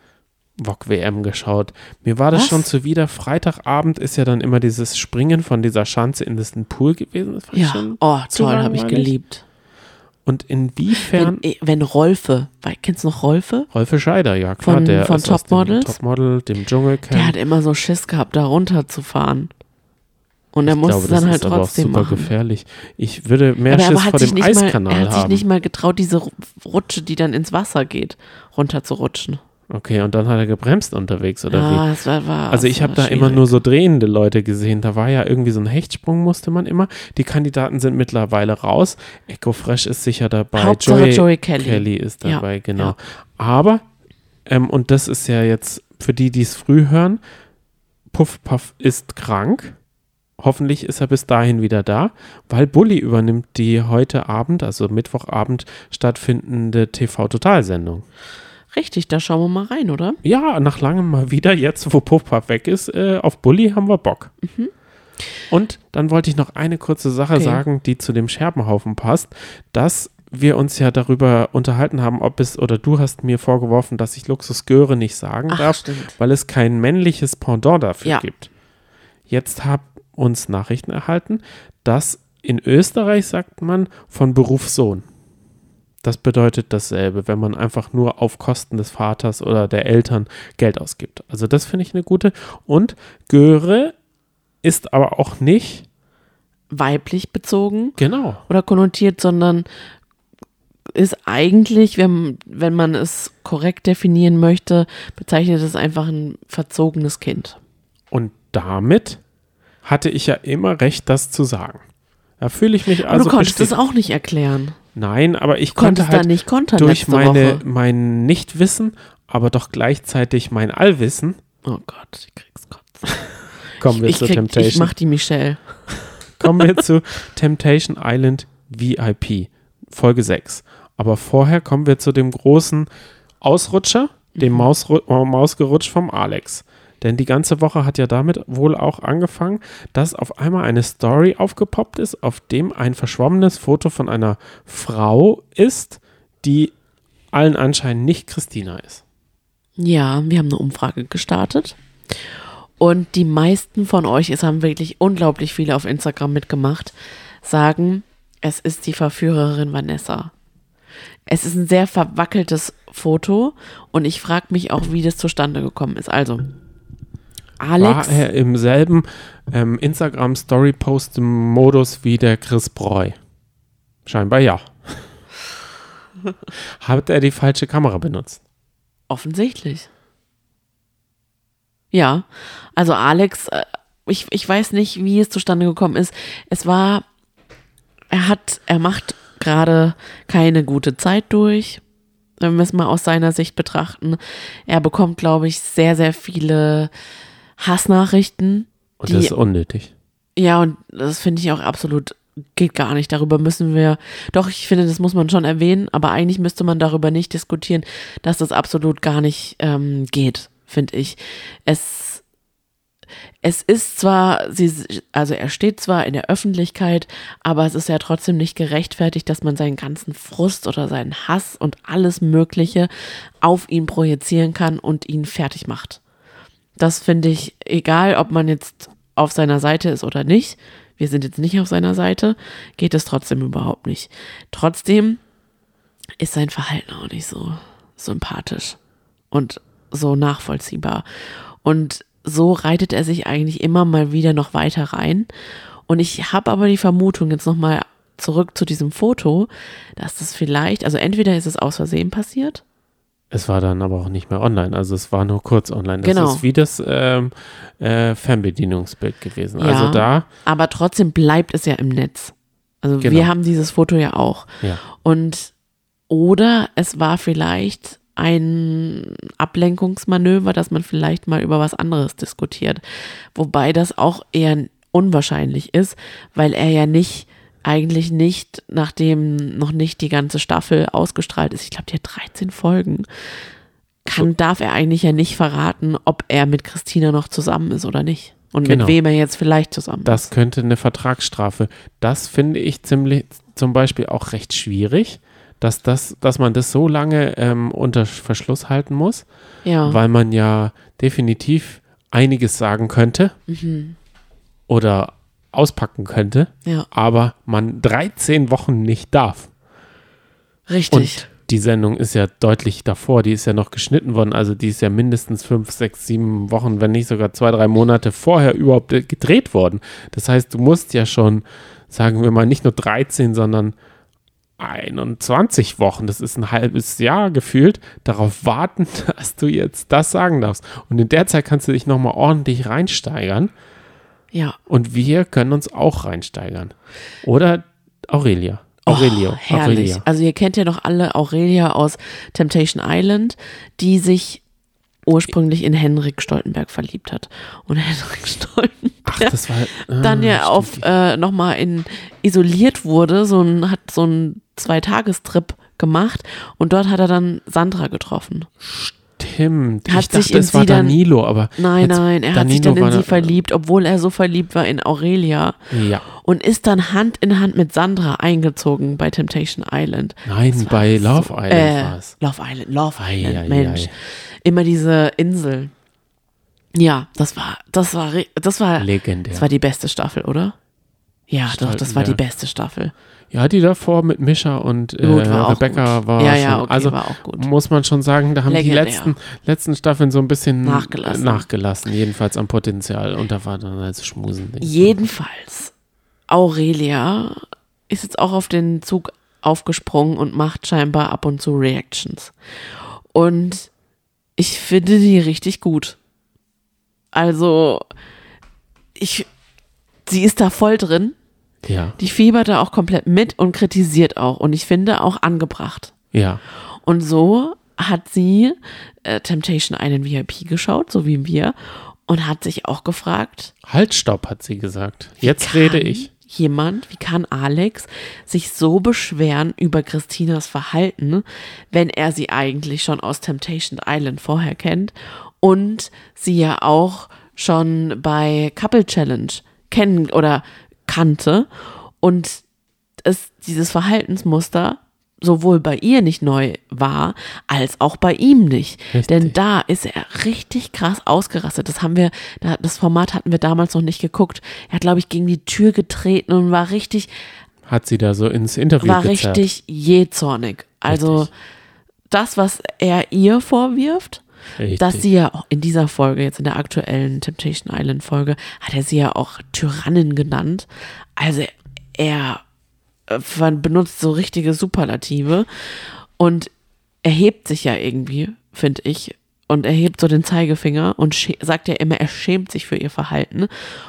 VOG-WM geschaut. Mir war das Was? schon zuwider. Freitagabend ist ja dann immer dieses Springen von dieser Schanze in diesen Pool gewesen. Das Ja. Oh, toll, habe ich geliebt. Und inwiefern Wenn, eh, wenn Rolfe, kennst du noch Rolfe? Rolfe Scheider, ja klar, Von- der von aus dem Topmodels? Topmodel, dem Dschungelcamp. Der hat immer so Schiss gehabt, da runterzufahren. Und er ich musste glaube, dann das halt ist aber auch trotzdem super machen. gefährlich. Ich würde mehr Aber er Schiss vor dem nicht mal, Eiskanal er hat sich nicht mal getraut, diese Ru- Rutsche, die dann ins Wasser geht, runterzurutschen. okay, und dann hat er gebremst unterwegs, oder ja, wie? es war, war Also ich habe da immer nur so drehende Leute gesehen. Da war ja irgendwie so ein Hechtsprung, musste man immer. Die Kandidaten sind mittlerweile raus. Echo Fresh ist sicher dabei. Hauptsache Joey Kelly. Kelly ist Ja, dabei, genau. ja. Aber, ähm, und das ist ja jetzt für die, die es früh hören, Puff Puff ist krank. Hoffentlich ist er bis dahin wieder da, weil Bully übernimmt die heute Abend, also Mittwochabend stattfindende TV-Totalsendung. Richtig, da schauen wir mal rein, oder? Ja, nach langem mal wieder, jetzt wo Puff Puff weg ist, äh, auf Bully haben wir Bock. Und dann wollte ich noch eine kurze Sache Okay. sagen, die zu dem Scherbenhaufen passt, dass wir uns ja darüber unterhalten haben, ob es, oder du hast mir vorgeworfen, dass ich Luxus Göre nicht sagen Ach, darf, stimmt. weil es kein männliches Pendant dafür Ja. gibt. Jetzt haben uns Nachrichten erhalten, dass in Österreich sagt man von Beruf Sohn. Das bedeutet dasselbe, wenn man einfach nur auf Kosten des Vaters oder der Eltern Geld ausgibt. Also das finde ich eine gute. Und Göre ist aber auch nicht, Weiblich bezogen genau, oder konnotiert, sondern ist eigentlich, wenn, wenn man es korrekt definieren möchte, bezeichnet es einfach ein verzogenes Kind. Und damit hatte ich ja immer recht, das zu sagen. Da fühle ich mich Aber also du konntest es auch nicht erklären. Nein, aber ich konnte halt da nicht kontern durch meine, Woche. mein Nichtwissen, aber doch gleichzeitig mein Allwissen, Oh Gott, ich krieg's Kotzen. [LAUGHS] kommen wir Ich, zu krieg, ich Temptation. mach die Michelle. [LAUGHS] kommen wir zu [LAUGHS] Temptation Island VIP, Folge 6. Aber vorher kommen wir zu dem großen Ausrutscher, dem Mhm. Mausru Mausgerutsch vom Alex. Denn die ganze Woche hat ja damit wohl auch angefangen, dass auf einmal eine Story aufgepoppt ist, auf dem ein verschwommenes Foto von einer Frau ist, die allen Anschein nicht Christina ist. Ja, wir haben eine Umfrage gestartet. Und die meisten von euch, es haben wirklich unglaublich viele auf Instagram mitgemacht, sagen, es ist die Verführerin Vanessa. Es ist ein sehr verwackeltes Foto und ich frage mich auch, wie das zustande gekommen ist. Also, Alex, War er im selben ähm, Instagram-Story-Post-Modus wie der Chris Breu? Scheinbar ja. [LAUGHS] Hat er die falsche Kamera benutzt? offensichtlich. Ja, also Alex, äh, ich, ich weiß nicht, wie es zustande gekommen ist. Es war, er hat, er macht gerade keine gute Zeit durch, wenn wir es mal aus seiner Sicht betrachten. Er bekommt, glaube ich, sehr, sehr viele Hassnachrichten. Und die, das ist unnötig. ja, und das finde ich auch absolut, geht gar nicht. Darüber müssen wir, doch, ich finde, das muss man schon erwähnen, aber eigentlich müsste man darüber nicht diskutieren, dass das absolut gar nicht ähm, geht, finde ich. Es, es ist zwar, sie, also er steht zwar in der Öffentlichkeit, aber es ist ja trotzdem nicht gerechtfertigt, dass man seinen ganzen Frust oder seinen Hass und alles Mögliche auf ihn projizieren kann und ihn fertig macht. Das finde ich, egal ob man jetzt auf seiner Seite ist oder nicht, wir sind jetzt nicht auf seiner Seite, geht es trotzdem überhaupt nicht. Trotzdem ist sein Verhalten auch nicht so sympathisch und so nachvollziehbar. Und so reitet er sich eigentlich immer mal wieder noch weiter rein. Und ich habe aber die Vermutung, jetzt nochmal zurück zu diesem Foto, dass das vielleicht, also entweder ist es aus Versehen passiert. Es war dann aber auch nicht mehr online, also es war nur kurz online. Das Genau. ist wie das ähm, äh, Fernbedienungsbild gewesen. Ja, Also da, Aber trotzdem bleibt es ja im Netz. Also Genau. wir haben dieses Foto ja auch. ja. Und oder es war vielleicht ein Ablenkungsmanöver, dass man vielleicht mal über was anderes diskutiert. Wobei das auch eher unwahrscheinlich ist, weil er ja nicht, eigentlich nicht, nachdem noch nicht die ganze Staffel ausgestrahlt ist, ich glaube, die hat 13 Folgen, kann, darf er eigentlich ja nicht verraten, ob er mit Christina noch zusammen ist oder nicht. Und Genau. mit wem er jetzt vielleicht zusammen ist. Das könnte eine Vertragsstrafe. Das finde ich ziemlich, zum Beispiel auch recht schwierig, dass, das, dass man das so lange ähm, unter Verschluss halten muss, Ja. weil man ja definitiv einiges sagen könnte Mhm. oder auspacken könnte, ja, aber man 13 Wochen nicht darf. richtig. Und die Sendung ist ja deutlich davor, die ist ja noch geschnitten worden, also die ist ja mindestens fünf, sechs, sieben Wochen, wenn nicht sogar zwei, drei Monate vorher überhaupt äh, gedreht worden. Das heißt, du musst ja schon, sagen wir mal, nicht nur 13, sondern 21 Wochen, das ist ein halbes Jahr gefühlt, darauf warten, [LAUGHS] dass du jetzt das sagen darfst. Und in der Zeit kannst du dich nochmal ordentlich reinsteigern ja. und wir können uns auch reinsteigern. Oder Aurelia. Aurelio. Oh, herrlich. Aurelia. Also ihr kennt ja doch alle Aurelia aus Temptation Island, die sich ursprünglich in Henrik Stoltenberg verliebt hat. Und [LAUGHS] Henrik Stoltenberg Ach, war. ah, dann ja stimmt. auf äh, nochmal in isoliert wurde, so ein, hat so einen Zweitagestrip gemacht und dort hat er dann Sandra getroffen. Stimmt. Hat ich dachte, sich in es war dann- Danilo, aber. Nein, nein, er hat sich Danilo dann in sie verliebt, obwohl er so verliebt war in Aurelia Ja. und ist dann Hand in Hand mit Sandra eingezogen bei Temptation Island. Nein, bei Love Island äh, war es. Love Island, Love Ei, Island, ei, Mensch. ei. Immer diese Insel. Ja, das war, das war, das war, Legendär. das war die beste Staffel, oder? Ja, doch, das war die beste Staffel. Ja, die davor mit Mischa und äh, Gut, war auch Rebecca gut. war Ja, schon, ja, okay, also war auch gut. muss man schon sagen, da haben Legendär. die letzten, letzten Staffeln so ein bisschen Nachgelassen. nachgelassen, jedenfalls am Potenzial. Und da war dann als Schmusen. Jedenfalls, Aurelia ist jetzt auch auf den Zug aufgesprungen und macht scheinbar ab und zu Reactions. Und ich finde die richtig gut. Also, ich, sie ist da voll drin. Ja, Die fiebert da auch komplett mit und kritisiert auch. Und ich finde auch angebracht. ja. Und so hat sie äh, Temptation Island VIP geschaut, so wie wir, und hat sich auch gefragt, Halt, stopp, hat sie gesagt. Jetzt rede ich. Jemand, wie kann Alex sich so beschweren über Christinas Verhalten, wenn er sie eigentlich schon aus Temptation Island vorher kennt und sie ja auch schon bei Couple Challenge kennen oder kannte und es dieses Verhaltensmuster sowohl bei ihr nicht neu war, als auch bei ihm nicht. Richtig. Denn da ist er richtig krass ausgerastet. Das haben wir, da- das Format hatten wir damals noch nicht geguckt. Er hat, glaube ich, gegen die Tür getreten und war richtig, Hat sie da so ins Interview war gezerrt. richtig jähzornig. Also Richtig. das, was er ihr vorwirft, Richtig. dass sie ja auch in dieser Folge, jetzt in der aktuellen Temptation Island Folge, hat er sie ja auch Tyrannin genannt. Also er benutzt so richtige Superlative und erhebt sich ja irgendwie, finde ich. Und erhebt so den Zeigefinger und sagt ja immer, er schämt sich für ihr Verhalten.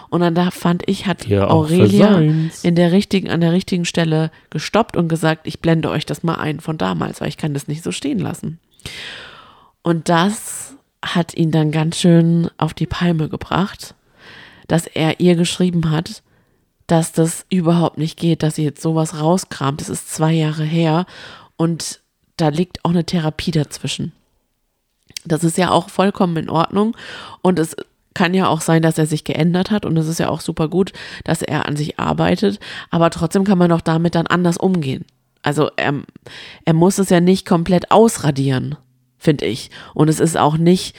Und dann da fand ich, hat Ja, Aurelia in der richtigen, an der richtigen Stelle gestoppt und gesagt, ich blende euch das mal ein von damals, weil ich kann das nicht so stehen lassen. Und das hat ihn dann ganz schön auf die Palme gebracht, dass er ihr geschrieben hat, dass das überhaupt nicht geht, dass sie jetzt sowas rauskramt. Das ist zwei Jahre her und da liegt auch eine Therapie dazwischen. Das ist ja auch vollkommen in Ordnung und es kann ja auch sein, dass er sich geändert hat und es ist ja auch super gut, dass er an sich arbeitet, aber trotzdem kann man doch damit dann anders umgehen. Also er, er muss es ja nicht komplett ausradieren, finde ich. Und es ist auch nicht,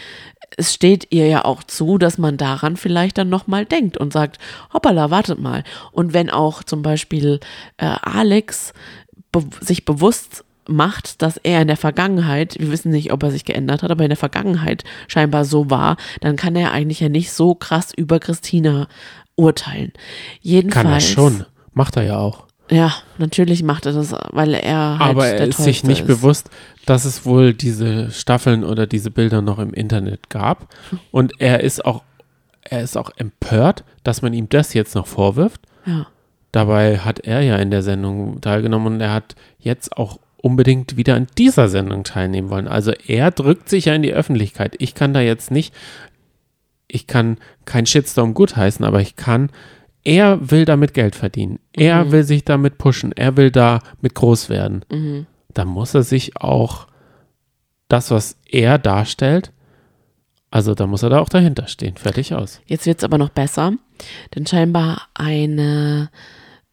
es steht ihr ja auch zu, dass man daran vielleicht dann nochmal denkt und sagt, hoppala, wartet mal. Und wenn auch zum Beispiel äh, Alex be sich bewusst macht, dass er in der Vergangenheit, wir wissen nicht, ob er sich geändert hat, aber in der Vergangenheit scheinbar so war, dann kann er eigentlich ja nicht so krass über Christina urteilen. Jedenfalls. Kann er schon. Macht er ja auch. Ja, natürlich macht er das, weil er halt Aber er ist sich nicht ist. bewusst, dass es wohl diese Staffeln oder diese Bilder noch im Internet gab. Und er ist auch, er ist auch empört, dass man ihm das jetzt noch vorwirft. Ja. Dabei hat er ja in der Sendung teilgenommen und er hat jetzt auch unbedingt wieder an dieser Sendung teilnehmen wollen. Also er drückt sich ja in die Öffentlichkeit. Ich kann da jetzt nicht, ich kann kein Shitstorm gutheißen, aber ich kann, er will damit Geld verdienen. Er Mhm. will sich damit pushen. Er will damit groß werden. Mhm. Da muss er sich auch das, was er darstellt, also da muss er da auch dahinter stehen. Fertig aus. Jetzt wird es aber noch besser, denn scheinbar eine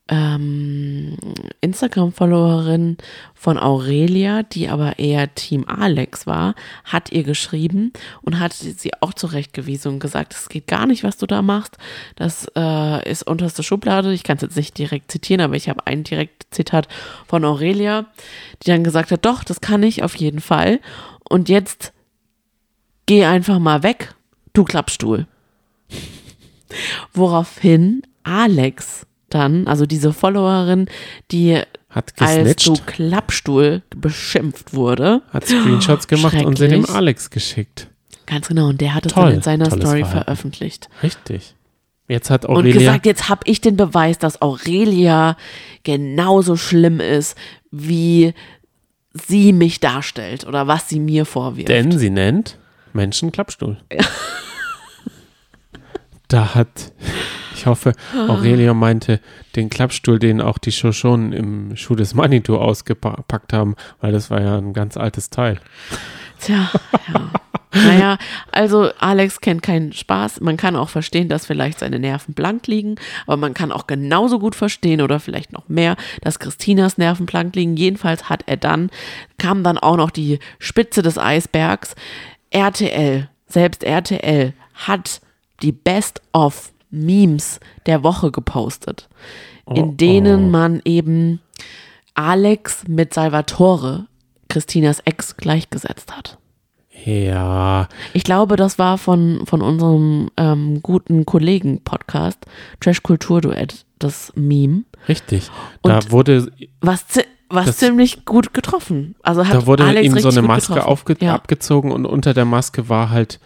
ähm, Instagram-Followerin von Aurelia, die aber eher Team Alex war, hat ihr geschrieben und hat sie auch zurechtgewiesen und gesagt, es geht gar nicht, was du da machst. Das äh, ist unterste Schublade. Ich kann es jetzt nicht direkt zitieren, aber ich habe ein direktes Zitat von Aurelia, die dann gesagt hat, doch, das kann ich auf jeden Fall. Und jetzt geh einfach mal weg, du Klappstuhl. [LAUGHS] Woraufhin Alex dann, also diese Followerin, die Hat als du Klappstuhl beschimpft wurde, hat Screenshots gemacht und sie dem. Alex geschickt. ganz genau, und der hat es Toll, dann in seiner Story Verhalten. veröffentlicht. Richtig. Jetzt hat Und Aurelia, gesagt, jetzt habe ich den Beweis, dass Aurelia genauso schlimm ist, wie sie mich darstellt oder was sie mir vorwirft. denn sie nennt Menschen Klappstuhl. [LAUGHS] Da hat, ich hoffe, Aurelia meinte den Klappstuhl, den auch die Shoshonen im Schuh des Manitou ausgepackt haben, weil das war ja ein ganz altes Teil. Tja, ja. naja, also Alex kennt keinen Spaß. Man kann auch verstehen, dass vielleicht seine Nerven blank liegen, aber man kann auch genauso gut verstehen oder vielleicht noch mehr, dass Christinas Nerven blank liegen. Jedenfalls hat er dann, kam dann auch noch die Spitze des Eisbergs. RTL, selbst RTL hat die Best-of Memes der Woche gepostet, in Oh, denen oh. man eben Alex mit Salvatore, Christinas Ex, gleichgesetzt hat. Ja, Ich glaube, das war von, von unserem ähm, guten Kollegen-Podcast, Trash Kultur Duett, das Meme. richtig. Da Und wurde, Was, was Das- ziemlich gut getroffen. Also hat da wurde Alex ihm so eine Maske Ja, abgezogen und unter der Maske war halt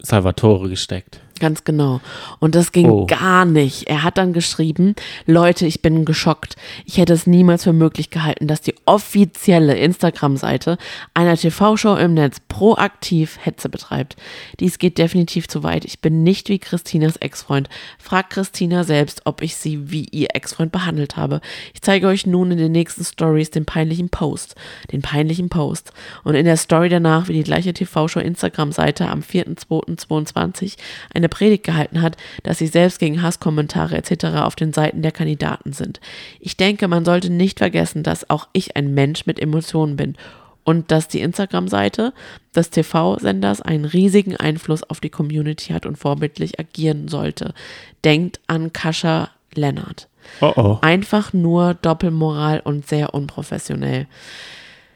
Salvatore gesteckt. Ganz genau. Und das ging Oh. gar nicht. Er hat dann geschrieben, Leute, ich bin geschockt. Ich hätte es niemals für möglich gehalten, dass die offizielle Instagram-Seite einer TV-Show im Netz proaktiv Hetze betreibt. Dies geht definitiv zu weit. Ich bin nicht wie Christinas Ex-Freund. Fragt Christina selbst, ob ich sie wie ihr Ex-Freund behandelt habe. Ich zeige euch nun in den nächsten Stories den peinlichen Post. Den peinlichen Post. Und in der Story danach, wie die gleiche TV-Show Instagram-Seite am 4.2.22 eine Predigt gehalten hat, dass sie selbst gegen Hasskommentare etc. auf den Seiten der Kandidaten sind. Ich denke, man sollte nicht vergessen, dass auch ich ein Mensch mit Emotionen bin und dass die Instagram-Seite des TV-Senders einen riesigen Einfluss auf die Community hat und vorbildlich agieren sollte. Denkt an Kascha Lennart. Oh oh. Einfach nur Doppelmoral und sehr unprofessionell.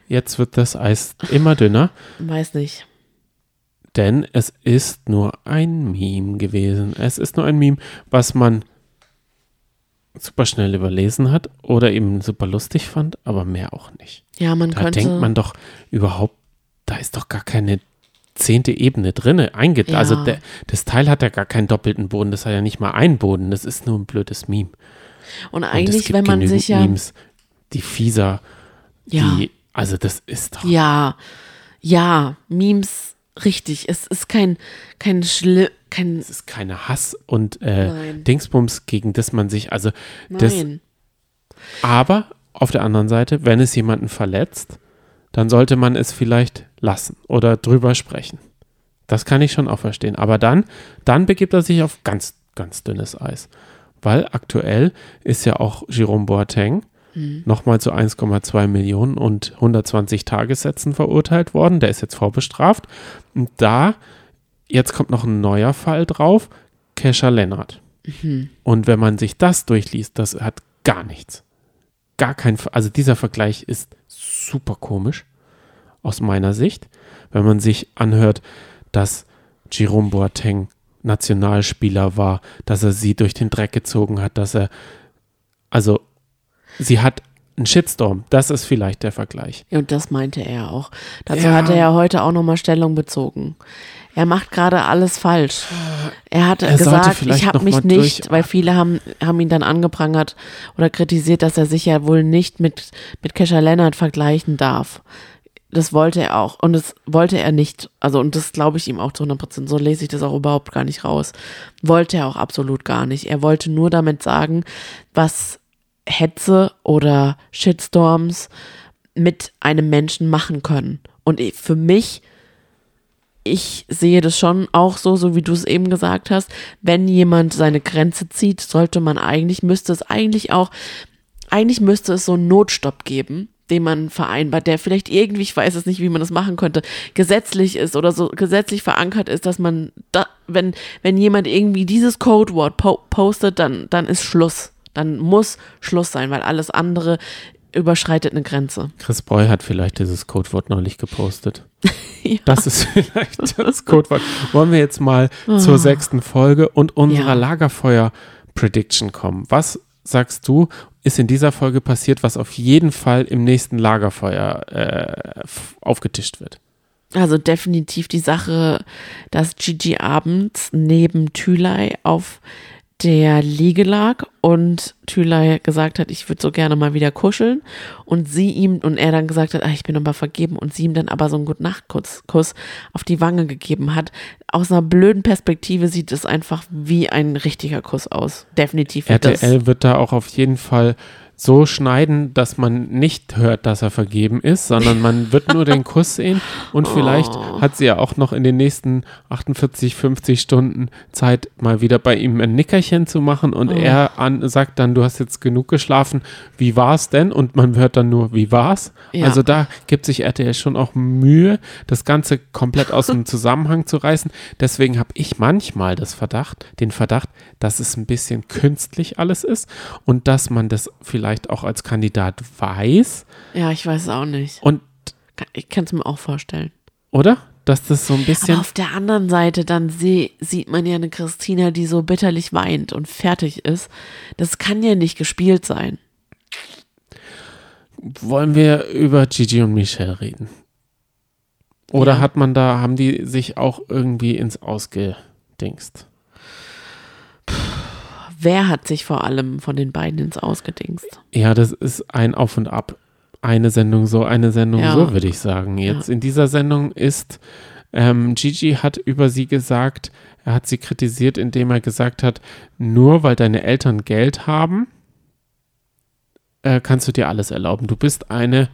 Jetzt wird das Eis immer dünner, Weiß nicht. Denn es ist nur ein Meme gewesen. Es ist nur ein Meme, was man super schnell überlesen hat oder eben super lustig fand, aber mehr auch nicht. Ja, man Da könnte. denkt man doch überhaupt, da ist doch gar keine zehnte Ebene drinne einget. Ja. Also der, das Teil hat ja gar keinen doppelten Boden, das hat ja nicht mal einen Boden, das ist nur ein blödes Meme. und Und eigentlich, gibt wenn man sich ja. Memes, die fieser, Ja. die, also das ist doch, Ja, ja, Memes, richtig. Es ist kein, kein schlimm, kein, es ist keine Hass und äh. Dingsbums, gegen das man sich, also das, nein. aber auf der anderen Seite, wenn es jemanden verletzt, dann sollte man es vielleicht lassen oder drüber sprechen. Das kann ich schon auch verstehen. Aber dann, dann begibt er sich auf ganz, ganz dünnes Eis. Weil aktuell ist ja auch Jerome Boateng nochmal zu 1,2 Millionen und 120 Tagessätzen verurteilt worden. Der ist jetzt vorbestraft. Und da, jetzt kommt noch ein neuer Fall drauf, Kesha Lennart. Und wenn man sich das durchliest, das hat gar nichts. gar kein, also dieser Vergleich ist super komisch aus meiner Sicht, wenn man sich anhört, dass Jerome Boateng Nationalspieler war, dass er sie durch den Dreck gezogen hat, dass er, also sie hat einen Shitstorm, das ist vielleicht der Vergleich. Ja, und das meinte er auch. Dazu Ja. hat er ja heute auch nochmal Stellung bezogen. Er macht gerade alles falsch. Er hat Er gesagt, ich habe mich nicht, weil viele haben, haben ihn dann angeprangert oder kritisiert, dass er sich ja wohl nicht mit, mit Kesha Leonard vergleichen darf. Das wollte er auch. Und das wollte er nicht. Also, und das glaube ich ihm auch zu 100 Prozent. So lese ich das auch überhaupt gar nicht raus. Wollte er auch absolut gar nicht. Er wollte nur damit sagen, was Hetze oder Shitstorms mit einem Menschen machen können. Und für mich, ich sehe das schon auch so, so wie du es eben gesagt hast, wenn jemand seine Grenze zieht, sollte man eigentlich, müsste es eigentlich auch, eigentlich müsste es so einen Notstopp geben, den man vereinbart, der vielleicht irgendwie, ich weiß es nicht, wie man das machen könnte, gesetzlich ist oder so gesetzlich verankert ist, dass man, da, wenn, wenn jemand irgendwie dieses Codewort po postet, dann, dann ist Schluss. Dann muss Schluss sein, weil alles andere überschreitet eine Grenze. Chris Boy hat vielleicht dieses Codewort neulich gepostet. [LAUGHS] Ja. Das ist vielleicht [LAUGHS] das Codewort. Wollen wir jetzt mal zur sechsten Folge und unserer Ja. Lagerfeuer-Prediction kommen. Was sagst du, ist in dieser Folge passiert, was auf jeden Fall im nächsten Lagerfeuer äh, aufgetischt wird? Also definitiv die Sache, dass Gigi abends neben Thülei auf der Liege lag und Thülei gesagt hat, ich würde so gerne mal wieder kuscheln und sie ihm und er dann gesagt hat, ah, ich bin aber vergeben und sie ihm dann aber so einen Gute-Nacht-Kuss Kuss auf die Wange gegeben hat. Aus einer blöden Perspektive sieht es einfach wie ein richtiger Kuss aus. Definitiv. RTL wird da auch auf jeden Fall so schneiden, dass man nicht hört, dass er vergeben ist, sondern man wird nur den Kuss sehen und [LAUGHS] vielleicht Oh. hat sie ja auch noch in den nächsten 48, 50 Stunden Zeit, mal wieder bei ihm ein Nickerchen zu machen und Oh. er an, sagt dann, du hast jetzt genug geschlafen, wie war's denn? Und man hört dann nur, wie war's? Ja. Also da gibt sich RTL schon auch Mühe, das Ganze komplett aus dem Zusammenhang zu reißen. Deswegen habe ich manchmal das Verdacht, den Verdacht, dass es ein bisschen künstlich alles ist und dass man das vielleicht auch als Kandidat weiß Ja, ich weiß es auch nicht. und Ich kann es mir auch vorstellen. oder? Dass das so ein bisschen Aber auf der anderen Seite, dann seh, sieht man ja eine Christina, die so bitterlich weint und fertig ist. Das kann ja nicht gespielt sein. wollen wir über Gigi und Michelle reden? Oder Ja. hat man da, haben die sich auch irgendwie ins Ausgedingst? Wer hat sich vor allem von den beiden ins Ausgedingst? Ja, das ist ein Auf und Ab. Eine Sendung so, eine Sendung Ja. so, würde ich sagen. Jetzt in dieser Sendung ist, ähm, Gigi hat über sie gesagt, er hat sie kritisiert, indem er gesagt hat, nur weil deine Eltern Geld haben, äh, kannst du dir alles erlauben. Du bist eine,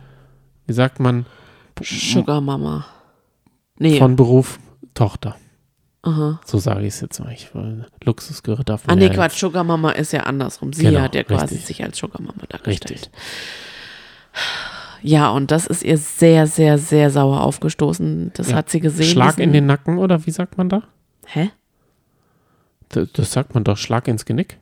wie sagt man, Sugar Mama. Nee. von Beruf Tochter. Aha. So sage ich es jetzt mal. Ich, weil Luxusgehöre darf Ah nee, ja Quatsch, Sugar Mama ist ja andersrum. Sie Genau, hat ja quasi richtig. sich als Sugar Mama dargestellt. Richtig. Ja, und das ist ihr sehr, sehr, sehr sauer aufgestoßen. Das Ja. hat sie gesehen. Schlag in den Nacken oder wie sagt man da? Hä? Das, das sagt man doch, Schlag ins Genick.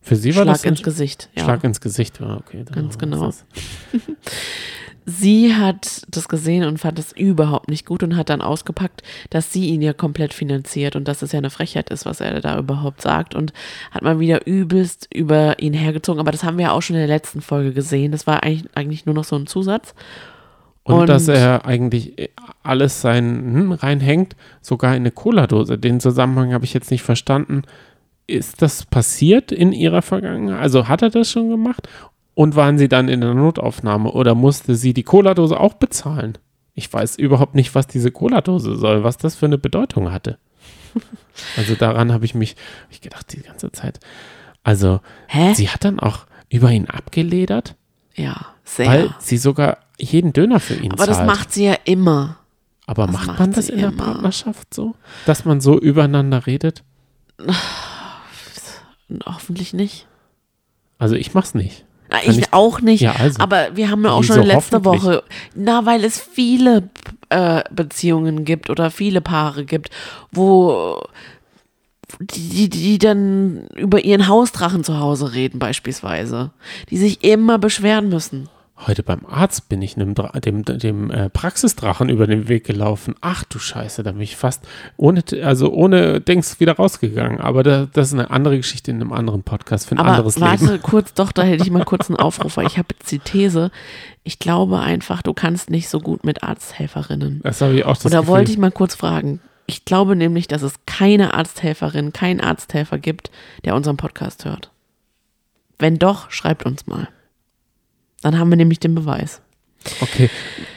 Für sie war Schlag das ein ins Gesicht. Ja. Schlag ins Gesicht, ah, okay. Ganz genau. [LAUGHS] Sie hat das gesehen und fand es überhaupt nicht gut und hat dann ausgepackt, dass sie ihn ja komplett finanziert und dass es ja eine Frechheit ist, was er da überhaupt sagt und hat mal wieder übelst über ihn hergezogen. Aber das haben wir ja auch schon in der letzten Folge gesehen. Das war eigentlich, eigentlich nur noch so ein Zusatz. Und, Und- dass er eigentlich alles sein hm, reinhängt, sogar in eine Cola-Dose. Den Zusammenhang habe ich jetzt nicht verstanden. Ist das passiert in ihrer Vergangenheit? Also hat er das schon gemacht? Und waren sie dann in der Notaufnahme oder musste sie die Cola-Dose auch bezahlen? Ich weiß überhaupt nicht, was diese Cola-Dose soll, was das für eine Bedeutung hatte. [LAUGHS] Also daran habe ich mich hab ich gedacht die ganze Zeit. Also Hä? sie hat dann auch über ihn abgeledert, ja, sehr. weil sie sogar jeden Döner für ihn Aber zahlt. das macht sie ja immer. Aber Das macht macht man das in der immer. Partnerschaft so? Dass man so übereinander redet? [SIGHS] Hoffentlich nicht. Also ich mach's nicht. Na, ich, ich- auch nicht. Ja, also. Aber wir haben ja auch Wieso schon letzte? Woche, na, weil es viele äh, Beziehungen gibt oder viele Paare gibt, wo die, die, die dann über ihren Hausdrachen zu Hause reden beispielsweise, die sich immer beschweren müssen. Heute beim Arzt bin ich einem, dem, dem äh, Praxisdrachen über den Weg gelaufen. Ach du Scheiße, da bin ich fast ohne, also ohne Dings wieder rausgegangen. Aber da, das ist eine andere Geschichte in einem anderen Podcast für ein Aber anderes warte Leben. kurz, doch, da hätte ich mal kurz einen Aufruf, weil ich habe jetzt die These, ich glaube einfach, du kannst nicht so gut mit Arzthelferinnen. Das habe ich auch das Und da wollte ich mal kurz fragen. Ich glaube nämlich, dass es keine Arzthelferin, keinen Arzthelfer gibt, der unseren Podcast hört. Wenn doch, schreibt uns mal. Dann haben wir nämlich den Beweis. Okay,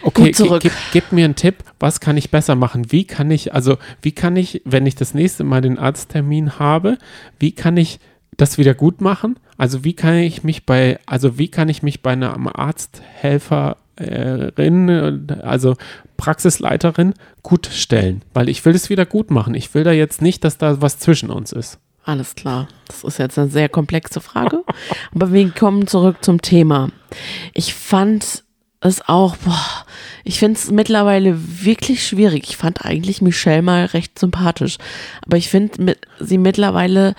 okay, Gut zurück. Gib, gib mir einen Tipp, was kann ich besser machen? Wie kann ich, also wie kann ich, wenn ich das nächste Mal den Arzttermin habe, wie kann ich das wieder gut machen? Also wie kann ich mich bei, also wie kann ich mich bei einer Arzthelferin, äh, also Praxisleiterin gut stellen? Weil ich will es wieder gut machen. Ich will da jetzt nicht, dass da was zwischen uns ist. Alles klar. Das ist jetzt eine sehr komplexe Frage. Aber wir kommen zurück zum Thema. Ich fand es auch, boah, ich finde es mittlerweile wirklich schwierig. Ich fand eigentlich Michelle mal recht sympathisch. Aber ich finde sie mittlerweile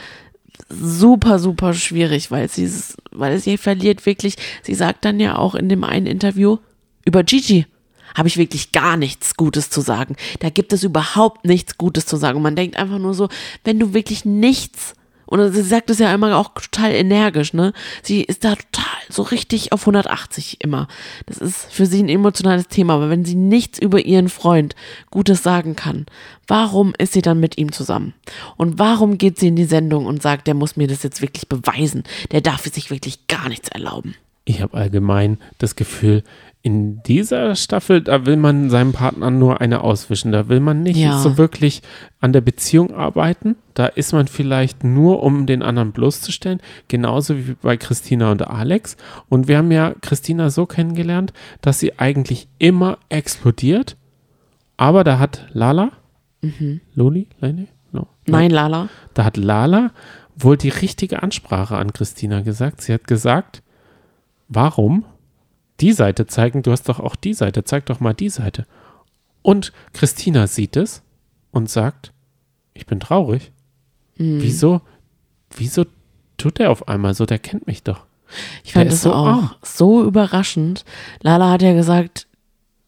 super, super schwierig, weil sie, weil sie verliert wirklich. Sie sagt dann ja auch in dem einen Interview über Gigi. Habe ich wirklich gar nichts Gutes zu sagen. Da gibt es überhaupt nichts Gutes zu sagen. Man denkt einfach nur so, wenn du wirklich nichts, und sie sagt es ja immer auch total energisch, ne? Sie ist da total so richtig auf 180 immer. Das ist für sie ein emotionales Thema. Aber wenn sie nichts über ihren Freund Gutes sagen kann, warum ist sie dann mit ihm zusammen? Und warum geht sie in die Sendung und sagt, der muss mir das jetzt wirklich beweisen? Der darf sich wirklich gar nichts erlauben. Ich habe allgemein das Gefühl, in dieser Staffel, da will man seinem Partner nur eine auswischen. Da will man nicht Ja. so wirklich an der Beziehung arbeiten. Da ist man vielleicht nur, um den anderen bloßzustellen. Genauso wie bei Christina und Alex. Und wir haben ja Christina so kennengelernt, dass sie eigentlich immer explodiert. Aber da hat Lala, Loli, Lene? No. Nein, Lala. Da hat Lala wohl die richtige Ansprache an Christina gesagt. Sie hat gesagt, warum die Seite zeigen? Du hast doch auch die Seite, zeig doch mal die Seite. Und Christina sieht es und sagt, ich bin traurig. Mhm. Wieso, wieso tut er auf einmal so? Der kennt mich doch. Ich fand das so auch arm. so überraschend. Lala hat ja gesagt,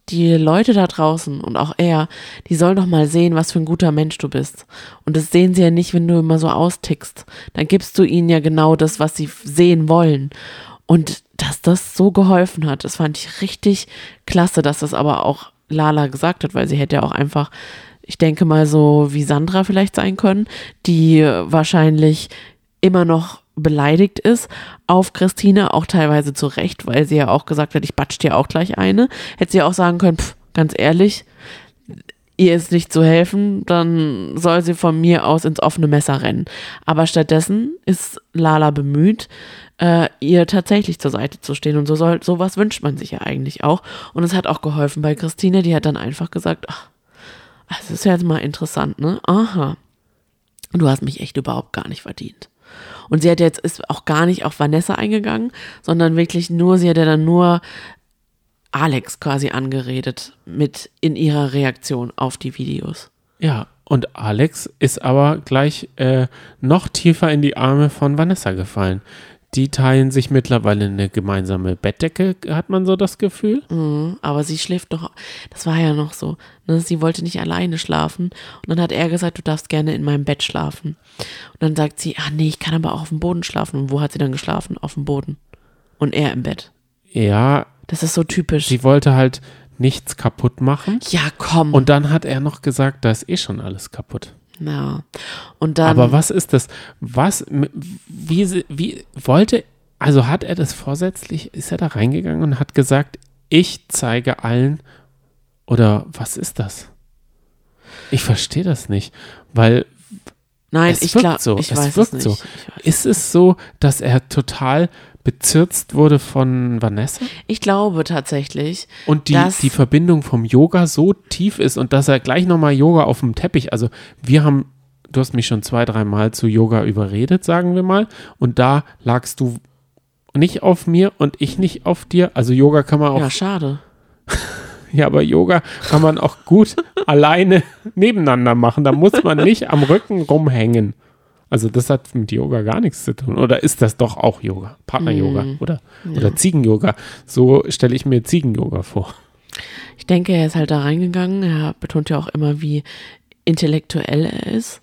die Leute da draußen und auch er, die sollen doch mal sehen, was für ein guter Mensch du bist. Und das sehen sie ja nicht, wenn du immer so austickst. Dann gibst du ihnen ja genau das, was sie sehen wollen. Und dass das so geholfen hat, das fand ich richtig klasse, dass das aber auch Lala gesagt hat, weil sie hätte ja auch einfach, ich denke mal so wie Sandra vielleicht sein können, die wahrscheinlich immer noch beleidigt ist auf Christine, auch teilweise zu Recht, weil sie ja auch gesagt hat, ich batsch dir auch gleich eine. Hätte sie ja auch sagen können, pff, ganz ehrlich, ihr ist nicht zu helfen, dann soll sie von mir aus ins offene Messer rennen. Aber stattdessen ist Lala bemüht, äh, ihr tatsächlich zur Seite zu stehen. Und so soll, sowas wünscht man sich ja eigentlich auch. Und es hat auch geholfen bei Christine, die hat dann einfach gesagt, ach, das ist ja jetzt mal interessant, ne? Aha. Du hast mich echt überhaupt gar nicht verdient. Und sie hat jetzt ist auch gar nicht auf Vanessa eingegangen, sondern wirklich nur, sie hat ja dann nur Alex quasi angeredet mit in ihrer Reaktion auf die Videos. Ja, und Alex ist aber gleich äh, noch tiefer in die Arme von Vanessa gefallen. Die teilen sich mittlerweile eine gemeinsame Bettdecke, hat man so das Gefühl. Mhm, aber sie schläft doch, das war ja noch so, ne? sie wollte nicht alleine schlafen und dann hat er gesagt, du darfst gerne in meinem Bett schlafen. Und dann sagt sie, ah nee, ich kann aber auch auf dem Boden schlafen. Und wo hat sie dann geschlafen? Auf dem Boden. Und er im Bett. Ja, Das ist so typisch. sie wollte halt nichts kaputt machen. ja, komm. Und dann hat er noch gesagt, da ist eh schon alles kaputt. Ja. Und dann. Aber was ist das? Was, wie, wie wollte, also hat er das vorsätzlich, ist er da reingegangen und hat gesagt, ich zeige allen, oder was ist das? Ich verstehe das nicht, weil Nein, es ich glaube, so, ich es weiß wirkt es so. nicht. Ich, weiß. ist es so, dass er total bezirzt wurde von Vanessa ich glaube tatsächlich, und die, die Verbindung vom Yoga so tief ist und dass er gleich nochmal Yoga auf dem Teppich, also wir haben, du hast mich schon zwei, dreimal zu Yoga überredet, sagen wir mal, und da lagst du nicht auf mir und ich nicht auf dir. Also Yoga kann man auch, ja, [LAUGHS] ja, schade. aber Yoga kann man auch gut [LAUGHS] alleine nebeneinander machen. Da muss man nicht am Rücken rumhängen. Also das hat mit Yoga gar nichts zu tun. Oder ist das doch auch Yoga? Partner-Yoga Mm, oder, oder Ziegen-Yoga. So stelle ich mir Ziegen-Yoga vor. Ich denke, er ist halt da reingegangen. Er betont ja auch immer, wie intellektuell er ist.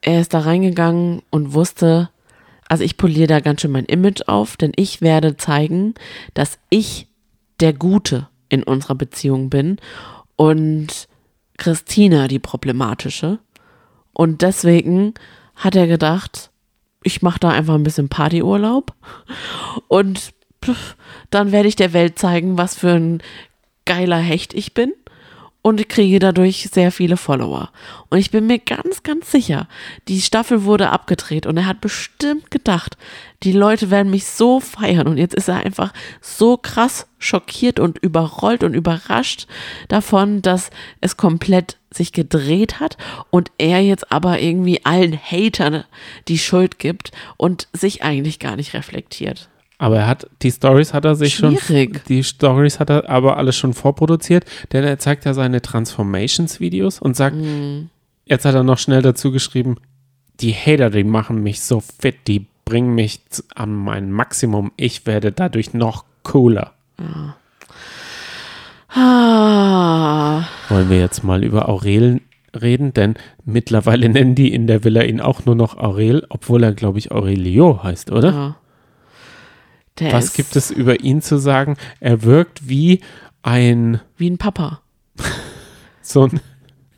Er ist da reingegangen und wusste, also ich poliere da ganz schön mein Image auf, denn ich werde zeigen, dass ich der Gute in unserer Beziehung bin und Christina die problematische. Und deswegen hat er gedacht, ich mache da einfach ein bisschen Partyurlaub. Und dann werde ich der Welt zeigen, was für ein geiler Hecht ich bin und kriege dadurch sehr viele Follower. Und ich bin mir ganz, ganz sicher, die Staffel wurde abgedreht und er hat bestimmt gedacht, die Leute werden mich so feiern und jetzt ist er einfach so krass schockiert und überrollt und überrascht davon, dass es komplett sich gedreht hat und er jetzt aber irgendwie allen Hatern die Schuld gibt und sich eigentlich gar nicht reflektiert. Aber er hat, die Stories hat er sich Schwierig. schon, die Stories hat er aber alles schon vorproduziert, denn er zeigt ja seine Transformations-Videos und sagt, jetzt hat er noch schnell dazu geschrieben, die Hater, die machen mich so fit, die bringen mich an mein Maximum, ich werde dadurch noch cooler. Ah, Wollen wir jetzt mal über Aurel reden, denn mittlerweile nennen die in der Villa ihn auch nur noch Aurel, obwohl er, glaube ich, Aurelio heißt, oder? ja. Der Was gibt es über ihn zu sagen? Er wirkt wie ein, [LAUGHS] wie ein Papa. so ein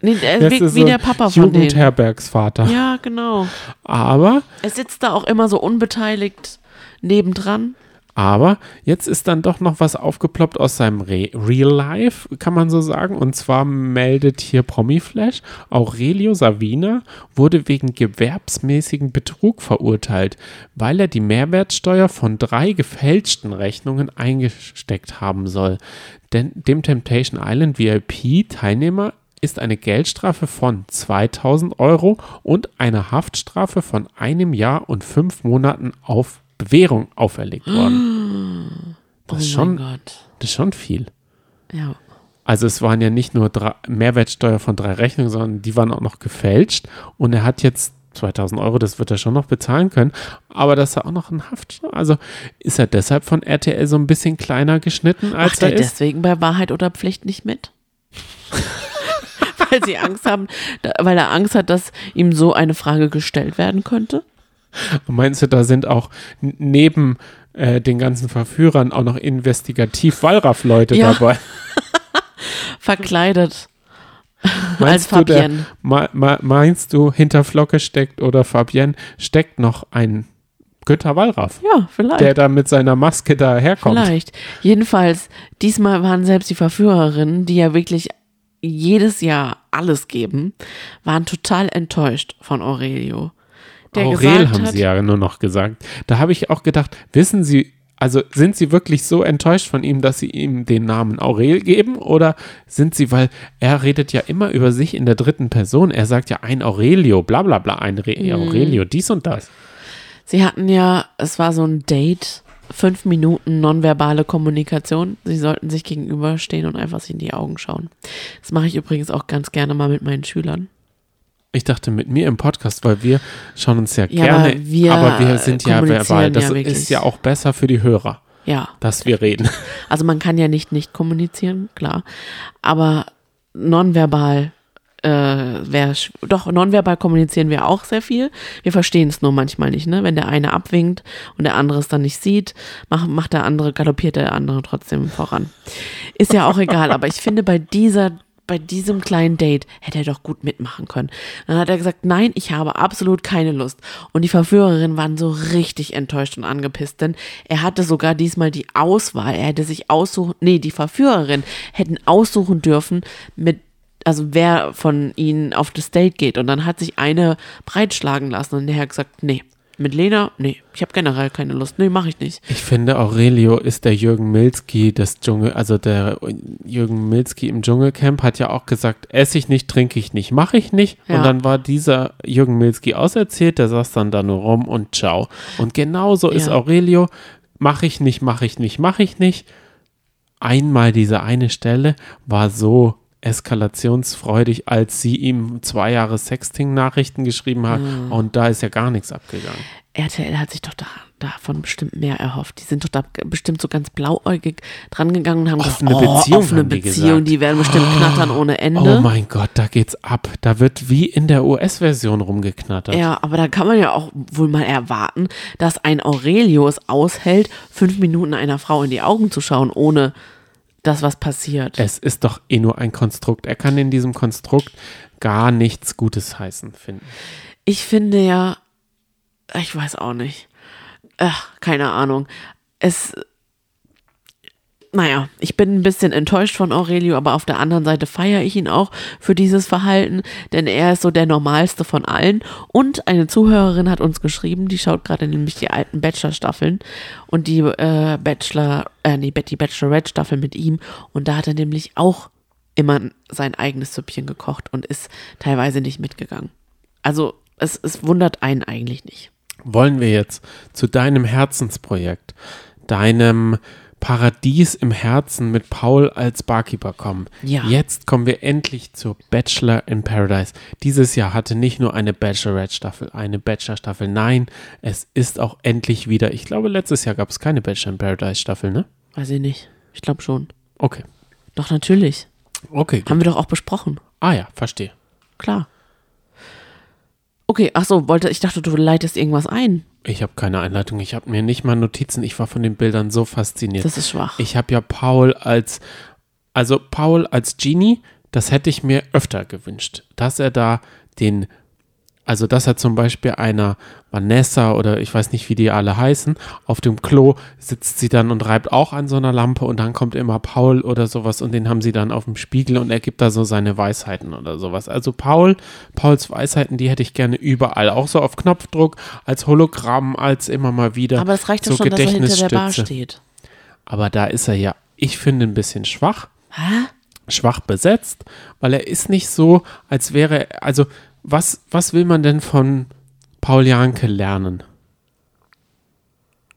Nee, Das ist wie, ist wie so der Papa von. Jugendherbergsvater. Ja, genau. Aber, Er sitzt da auch immer so unbeteiligt nebendran. Aber jetzt ist dann doch noch was aufgeploppt aus seinem Re Real Life, kann man so sagen. Und zwar meldet hier Promiflash, Aurelio Savina wurde wegen gewerbsmäßigen Betrug verurteilt, weil er die Mehrwertsteuer von drei gefälschten Rechnungen eingesteckt haben soll. Denn dem Temptation Island VIP-Teilnehmer ist eine Geldstrafe von 2000 Euro und eine Haftstrafe von einem Jahr und fünf Monaten auf Bewährung auferlegt worden. [GASPS] Das, ist oh schon, mein Gott. das ist schon viel. Ja. Also es waren ja nicht nur drei, Mehrwertsteuer von drei Rechnungen, sondern die waren auch noch gefälscht. Und er hat jetzt 2000 Euro, das wird er schon noch bezahlen können. Aber dass er auch noch ein Haftstrafe, also ist er deshalb von RTL so ein bisschen kleiner geschnitten, als Macht er er ist? deswegen bei Wahrheit oder Pflicht nicht mit? [LAUGHS] weil sie Angst haben, weil er Angst hat, dass ihm so eine Frage gestellt werden könnte? Meinst du, da sind auch neben äh, den ganzen Verführern auch noch investigativ Wallraff-Leute Ja. dabei? [LAUGHS] Verkleidet. Meinst Als du, der, Fabienne. me- me- meinst du, hinter Flocke steckt oder Fabienne steckt noch ein Günther Wallraff, Ja, vielleicht. der da mit seiner Maske daherkommt? Vielleicht. Jedenfalls, diesmal waren selbst die Verführerinnen, die ja wirklich jedes Jahr alles geben, waren total enttäuscht von Aurelio. Der Aurel gesagt haben hat, sie ja nur noch gesagt. Da habe ich auch gedacht, wissen Sie, also sind Sie wirklich so enttäuscht von ihm, dass Sie ihm den Namen Aurel geben? Oder sind Sie, weil er redet ja immer über sich in der dritten Person. Er sagt ja ein Aurelio, bla bla bla, ein Re Mhm. Aurelio, dies und das. Sie hatten ja, es war so ein Date, fünf Minuten nonverbale Kommunikation. Sie sollten sich gegenüberstehen und einfach sich in die Augen schauen. Das mache ich übrigens auch ganz gerne mal mit meinen Schülern. Ich dachte mit mir im Podcast, weil wir schauen uns ja, Ja, gerne, aber wir aber wir sind ja verbal. Das ja ist ja auch besser für die Hörer, Ja, dass wir reden. [LAUGHS] also man kann ja nicht nicht kommunizieren, klar. Aber nonverbal, äh, wär, sch- doch, nonverbal kommunizieren wir auch sehr viel. Wir verstehen es nur manchmal nicht, ne? Wenn der eine abwinkt und der andere es dann nicht sieht, macht, macht der andere, galoppiert der andere trotzdem voran. Ist ja auch egal, aber ich finde bei dieser bei diesem kleinen Date hätte er doch gut mitmachen können. Dann hat er gesagt, nein, ich habe absolut keine Lust. Und die Verführerinnen waren so richtig enttäuscht und angepisst, denn er hatte sogar diesmal die Auswahl. Er hätte sich aussuchen, nee, die Verführerinnen hätten aussuchen dürfen, mit, also wer von ihnen auf das Date geht. Und dann hat sich eine breitschlagen lassen und der hat gesagt, nee, mit Lena, nee, ich habe generell keine Lust. Nee, mache ich nicht. Ich finde, Aurelio ist der Jürgen Milski des Dschungel, also der Jürgen Milski im Dschungelcamp hat ja auch gesagt, esse ich nicht, trinke ich nicht, mache ich nicht. Ja. Und dann war dieser Jürgen Milski auserzählt, der saß dann da nur rum und ciao. Und genauso ist Ja. Aurelio, mache ich nicht, mache ich nicht, mache ich nicht. Einmal diese eine Stelle war so eskalationsfreudig, als sie ihm zwei Jahre Sexting-Nachrichten geschrieben hat. Ah. Und da ist ja gar nichts abgegangen. RTL hat sich doch da, davon bestimmt mehr erhofft. Die sind doch da bestimmt so ganz blauäugig dran gegangen und haben Offene gesagt, oh, Beziehung, offene die Beziehung, gesagt. die werden bestimmt knattern ohne Ende. Oh mein Gott, da geht's ab. Da wird wie in der US-Version rumgeknattert. Ja, aber da kann man ja auch wohl mal erwarten, dass ein Aurelio es aushält, fünf Minuten einer Frau in die Augen zu schauen, ohne dass was passiert. Es ist doch eh nur ein Konstrukt. Er kann in diesem Konstrukt gar nichts Gutes heißen, finden. Ich finde ja, ich weiß auch nicht. Ach, keine Ahnung. Es, naja, ich bin ein bisschen enttäuscht von Aurelio, aber auf der anderen Seite feiere ich ihn auch für dieses Verhalten, denn er ist so der normalste von allen. Und eine Zuhörerin hat uns geschrieben, die schaut gerade nämlich die alten Bachelor-Staffeln und die äh, Bachelor, äh, nee, die Bachelorette-Staffel mit ihm. Und da hat er nämlich auch immer sein eigenes Süppchen gekocht und ist teilweise nicht mitgegangen. Also es, es wundert einen eigentlich nicht. Wollen wir jetzt zu deinem Herzensprojekt, deinem Paradies im Herzen mit Paul als Barkeeper kommen. Ja. Jetzt kommen wir endlich zur Bachelor in Paradise. Dieses Jahr hatte nicht nur eine Bachelorette-Staffel, eine Bachelor-Staffel. Nein, es ist auch endlich wieder. Ich glaube, letztes Jahr gab es keine Bachelor in Paradise-Staffel, ne? Weiß ich nicht. Ich glaube schon. Okay. Doch, natürlich. Okay. Gut. Haben wir doch auch besprochen. Ah ja, verstehe. Klar. Okay, ach so, wollte, ich dachte, du leitest irgendwas ein. Ich habe keine Einleitung. Ich habe mir nicht mal Notizen. Ich war von den Bildern so fasziniert. Das ist schwach. Ich habe ja Paul als, also Paul als Genie, das hätte ich mir öfter gewünscht, dass er da den, also dass er zum Beispiel einer Vanessa oder ich weiß nicht, wie die alle heißen, auf dem Klo sitzt sie dann und reibt auch an so einer Lampe und dann kommt immer Paul oder sowas und den haben sie dann auf dem Spiegel und er gibt da so seine Weisheiten oder sowas. Also Paul, Pauls Weisheiten, die hätte ich gerne überall, auch so auf Knopfdruck, als Hologramm, als immer mal wieder. Aber es reicht doch so schon, dass er hinter der Bar steht. Aber da ist er ja, ich finde, ein bisschen schwach, Hä? schwach besetzt, weil er ist nicht so, als wäre, also was, was will man denn von Paul Janke lernen?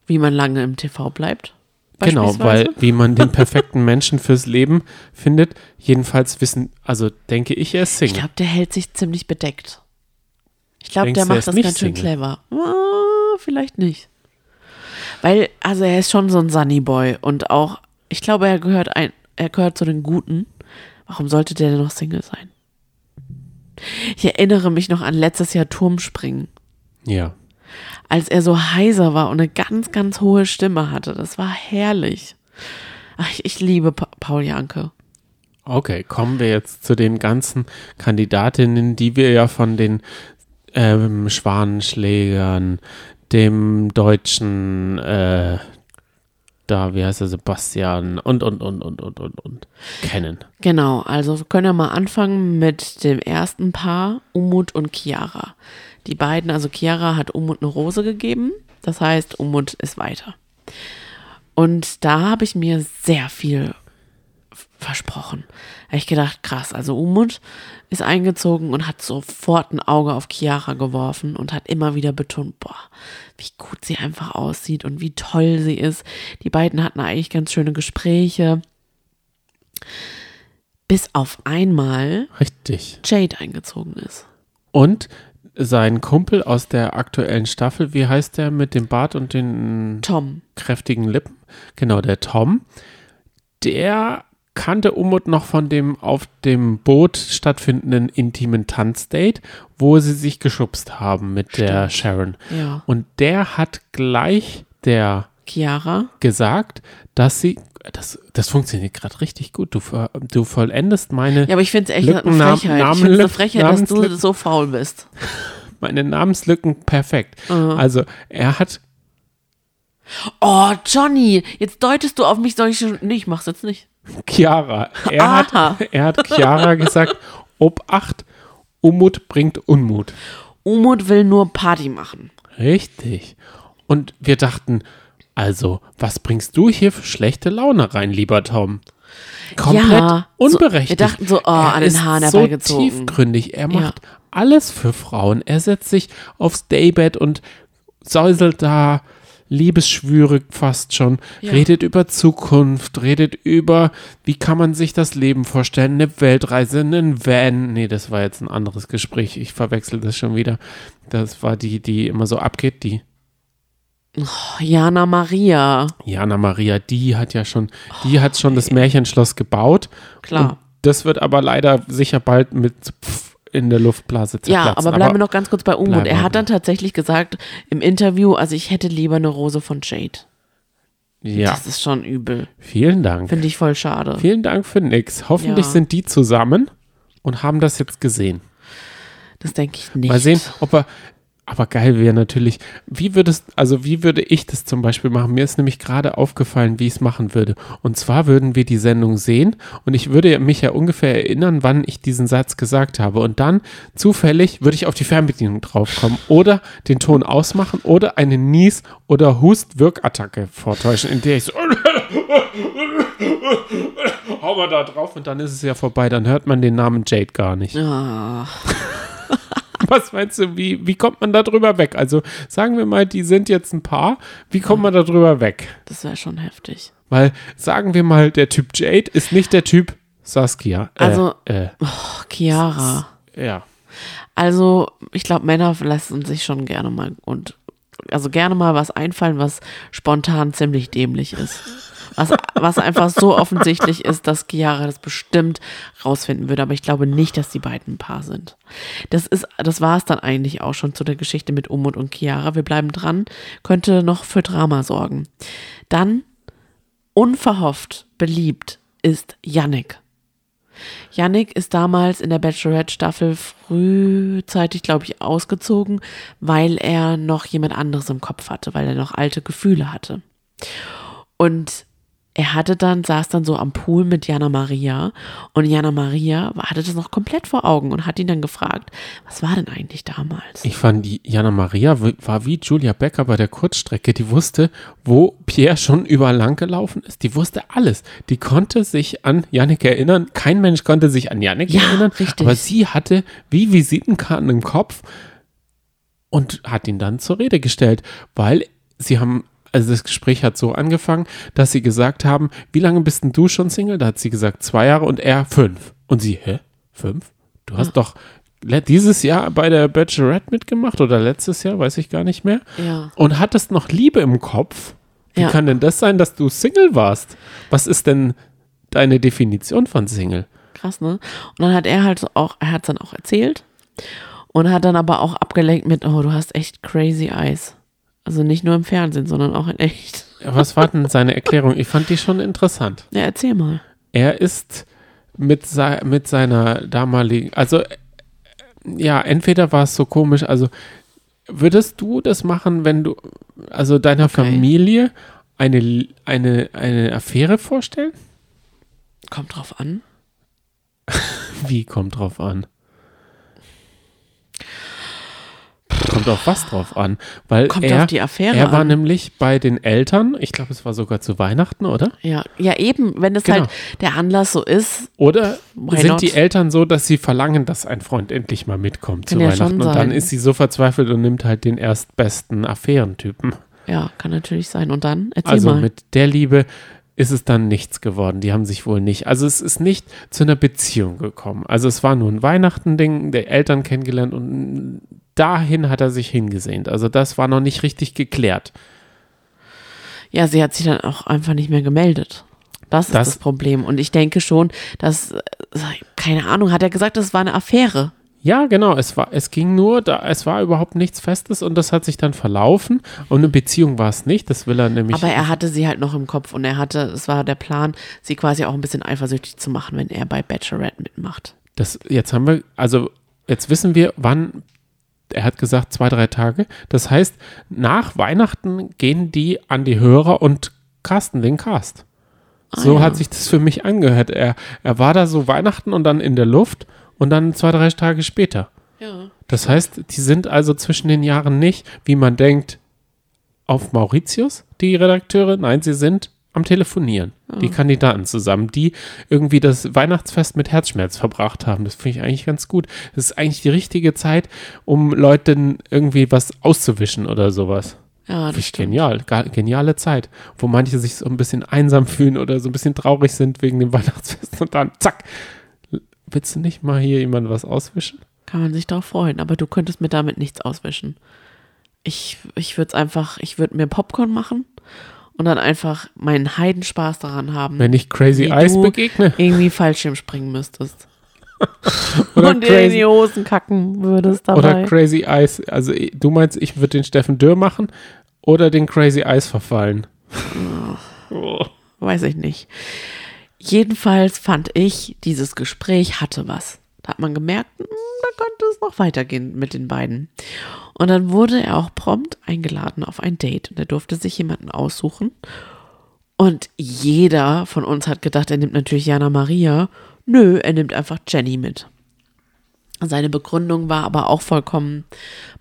Wie man lange im TV bleibt. Genau, weil wie man den perfekten Menschen fürs Leben findet, jedenfalls wissen, also denke ich, er ist Ich Single. glaube, der hält sich ziemlich bedeckt. Ich glaube, der er macht das ganz schön clever. Ah, vielleicht nicht. Weil, also er ist schon so ein Sunnyboy und auch, ich glaube, er gehört ein, er gehört zu den Guten. Warum sollte der denn noch Single sein? Ich erinnere mich noch an letztes Jahr Turmspringen, Ja. als er so heiser war und eine ganz, ganz hohe Stimme hatte. Das war herrlich. Ach, ich, liebe pa Paul Janke. Okay, kommen wir jetzt zu den ganzen Kandidatinnen, die wir ja von den ähm, Schwanenschlägern, dem deutschen, äh, da, wie heißt er, Sebastian und, und, und, und, und, und, und, kennen. Genau, also wir können ja mal anfangen mit dem ersten Paar, Umut und Chiara. Die beiden, also Chiara hat Umut eine Rose gegeben, das heißt, Umut ist weiter. Und da habe ich mir sehr viel versprochen. Da hab ich gedacht, krass, also Umut ist eingezogen und hat sofort ein Auge auf Chiara geworfen und hat immer wieder betont, boah, wie gut sie einfach aussieht und wie toll sie ist. Die beiden hatten eigentlich ganz schöne Gespräche. Bis auf einmal Richtig. Jade eingezogen ist. Und sein Kumpel aus der aktuellen Staffel, wie heißt der mit dem Bart und den Tom. kräftigen Lippen? Genau, der Tom. Der kannte Umut noch von dem auf dem Boot stattfindenden intimen Tanzdate, wo sie sich geschubst haben mit der Sharon. Ja. Und der hat gleich der Chiara. gesagt, dass sie, das, das funktioniert gerade richtig gut. Du, du vollendest meine, Ja, aber ich finde es echt Lücken, eine Frechheit. ich Namen- finde es eine Frechheit, dass du Namenslücken. so faul bist. [LAUGHS] meine Namenslücken perfekt. Mhm. Also er hat Oh, Johnny, jetzt deutest du auf mich solche. Nee, ich mach's jetzt nicht. Chiara, er Aha. hat, er hat Chiara gesagt, Obacht, Umut bringt Unmut. Umut will nur Party machen. Richtig. Und wir dachten, also, was bringst du hier für schlechte Laune rein, lieber Tom? Komplett Ja, so- unberechtigt. wir dachten so, oh, er an den ist Haaren so herbeigezogen. tiefgründig. Er macht alles für Frauen. Er setzt sich aufs Daybed und säuselt da Liebesschwüre fast schon, Ja. redet über Zukunft, redet über, wie kann man sich das Leben vorstellen, eine Weltreise, einen Van. Nee, das war jetzt ein anderes Gespräch. Ich verwechsel das schon wieder. Das war die, die immer so abgeht, die Oh, Jana Maria. Jana Maria, die hat ja schon, die hat schon das Märchenschloss gebaut. Klar. Das wird aber leider sicher bald mit Pf in der Luftblase zerplatzen. Ja, aber bleiben wir noch ganz kurz bei Unmut. Er hat dann tatsächlich gesagt im Interview, also ich hätte lieber eine Rose von Jade. Ja, Das ist schon übel. vielen Dank. Finde ich voll schade. Vielen Dank für nix. Hoffentlich Ja. sind die zusammen und haben das jetzt gesehen. Das denke ich nicht. Mal sehen, ob er. Aber geil wäre natürlich, wie würdest, also wie würde ich das zum Beispiel machen? Mir ist nämlich gerade aufgefallen, wie ich es machen würde. Und zwar würden wir die Sendung sehen und ich würde mich ja ungefähr erinnern, wann ich diesen Satz gesagt habe. Und dann zufällig würde ich auf die Fernbedienung draufkommen oder den Ton ausmachen oder eine Nies- oder Hust-Wirkattacke vortäuschen, in der ich so [LAUGHS] hau mal da drauf und dann ist es ja vorbei. Dann hört man den Namen Jade gar nicht. Ah, [LAUGHS] [LAUGHS] Was meinst du, wie, wie kommt man da drüber weg? Also sagen wir mal, die sind jetzt ein Paar. Wie kommt man da drüber weg? das wäre schon heftig. Weil sagen wir mal, der Typ Jade ist nicht der Typ Saskia. Äh, Also- äh, Oh, Chiara. ja. Also, ich glaube, Männer lassen sich schon gerne mal und also gerne mal was einfallen, was spontan ziemlich dämlich ist. Was, was einfach so offensichtlich ist, dass Chiara das bestimmt rausfinden würde. Aber ich glaube nicht, dass die beiden ein Paar sind. Das das war es dann eigentlich auch schon zu der Geschichte mit Umut und Chiara. Wir bleiben dran, könnte noch für Drama sorgen. Dann, unverhofft beliebt, ist Yannick. Yannick ist damals in der Bachelorette-Staffel frühzeitig, glaube ich, ausgezogen, weil er noch jemand anderes im Kopf hatte, weil er noch alte Gefühle hatte. Und er hatte dann, saß dann so am Pool mit Jana Maria und Jana Maria hatte das noch komplett vor Augen und hat ihn dann gefragt, was war denn eigentlich damals? Ich fand, die Jana Maria war wie Julia Becker bei der Kurzstrecke. Die wusste, wo Pierre schon überall lang gelaufen ist. Die wusste alles. Die konnte sich an Yannick erinnern. Kein Mensch konnte sich an Yannick Ja, erinnern. richtig. Aber sie hatte wie Visitenkarten im Kopf und hat ihn dann zur Rede gestellt, weil sie haben, also das Gespräch hat so angefangen, dass sie gesagt haben, wie lange bist denn du schon Single? Da hat sie gesagt, zwei Jahre und er fünf. Und sie, hä? Fünf? Du hast doch le- dieses Jahr bei der Bachelorette mitgemacht oder letztes Jahr, weiß ich gar nicht mehr. Ja. Und hattest noch Liebe im Kopf. Wie Ja. kann denn das sein, dass du Single warst? Was ist denn deine Definition von Single? Krass, ne? Und dann hat er halt so auch, er hat es dann auch erzählt und hat dann aber auch abgelenkt mit, oh, du hast echt crazy eyes. Also nicht nur im Fernsehen, sondern auch in echt. Was war denn seine Erklärung? Ich fand die schon interessant. Ja, erzähl mal. Er ist mit, sei, mit seiner damaligen, also ja, entweder war es so komisch, also würdest du das machen, wenn du, also deiner Okay. Familie eine, eine, eine Affäre vorstellen? Kommt drauf an. [LAUGHS] Wie kommt drauf an? Kommt auf was drauf an? Weil Kommt er, auf die Affäre er war an. nämlich bei den Eltern, ich glaube, es war sogar zu Weihnachten, oder? Ja, ja eben, wenn es Genau. halt der Anlass so ist, Oder sind not? die Eltern so, dass sie verlangen, dass ein Freund endlich mal mitkommt Kann zu ja Weihnachten? Und dann ist sie so verzweifelt und nimmt halt den erstbesten Affärentypen. ja, kann natürlich sein. Und dann, erzähl Also mal. mit der Liebe ist es dann nichts geworden. Die haben sich wohl nicht. Also es ist nicht zu einer Beziehung gekommen. Also es war nur ein Weihnachten-Ding, der Eltern kennengelernt und dahin hat er sich hingesehnt. Also das war noch nicht richtig geklärt. Ja, sie hat sich dann auch einfach nicht mehr gemeldet. Das ist Das- das, Problem. Und ich denke schon, dass, keine Ahnung, hat er gesagt, das war eine Affäre. Ja, genau. Es war, es ging nur, da, es war überhaupt nichts Festes und das hat sich dann verlaufen. Und eine Beziehung war es nicht. Das will er nämlich. Aber er hatte sie halt noch im Kopf und er hatte, es war der Plan, sie quasi auch ein bisschen eifersüchtig zu machen, wenn er bei Bachelorette mitmacht. Das, jetzt haben wir, also jetzt wissen wir, wann, er hat gesagt, zwei, drei Tage. Das heißt, nach Weihnachten gehen die an die Hörer und casten den Cast. So Ah, ja. hat sich das für mich angehört. Er, er war da so Weihnachten und dann in der Luft und dann zwei, drei Tage später. Ja. Das heißt, die sind also zwischen den Jahren nicht, wie man denkt, auf Mauritius, die Redakteure. Nein, sie sind am Telefonieren. Die Kandidaten zusammen, die irgendwie das Weihnachtsfest mit Herzschmerz verbracht haben. Das finde ich eigentlich ganz gut. Das ist eigentlich die richtige Zeit, um Leuten irgendwie was auszuwischen oder sowas. Ja, das Finde ich stimmt. genial, geniale Zeit, wo manche sich so ein bisschen einsam fühlen oder so ein bisschen traurig sind wegen dem [LAUGHS] Weihnachtsfest und dann zack. Willst du nicht mal hier jemand was auswischen? Kann man sich darauf freuen, aber du könntest mir damit nichts auswischen. Ich, ich würde es einfach, ich würde mir Popcorn machen und dann einfach meinen Heidenspaß daran haben, Wenn ich Crazy Eyes begegne irgendwie Fallschirm springen müsstest. [LAUGHS] oder und dir in Crazy, die Hosen kacken würdest dabei. oder Crazy Eyes, also du meinst, ich würde den Steffen Dürr machen oder den Crazy Eyes verfallen? Weiß ich nicht. Jedenfalls fand ich, dieses Gespräch hatte was. Hat man gemerkt, hm, da könnte es noch weitergehen mit den beiden. Und dann wurde er auch prompt eingeladen auf ein Date. Und er durfte sich jemanden aussuchen. Und jeder von uns hat gedacht, er nimmt natürlich Jana Maria. Nö, er nimmt einfach Jenny mit. Seine Begründung war aber auch vollkommen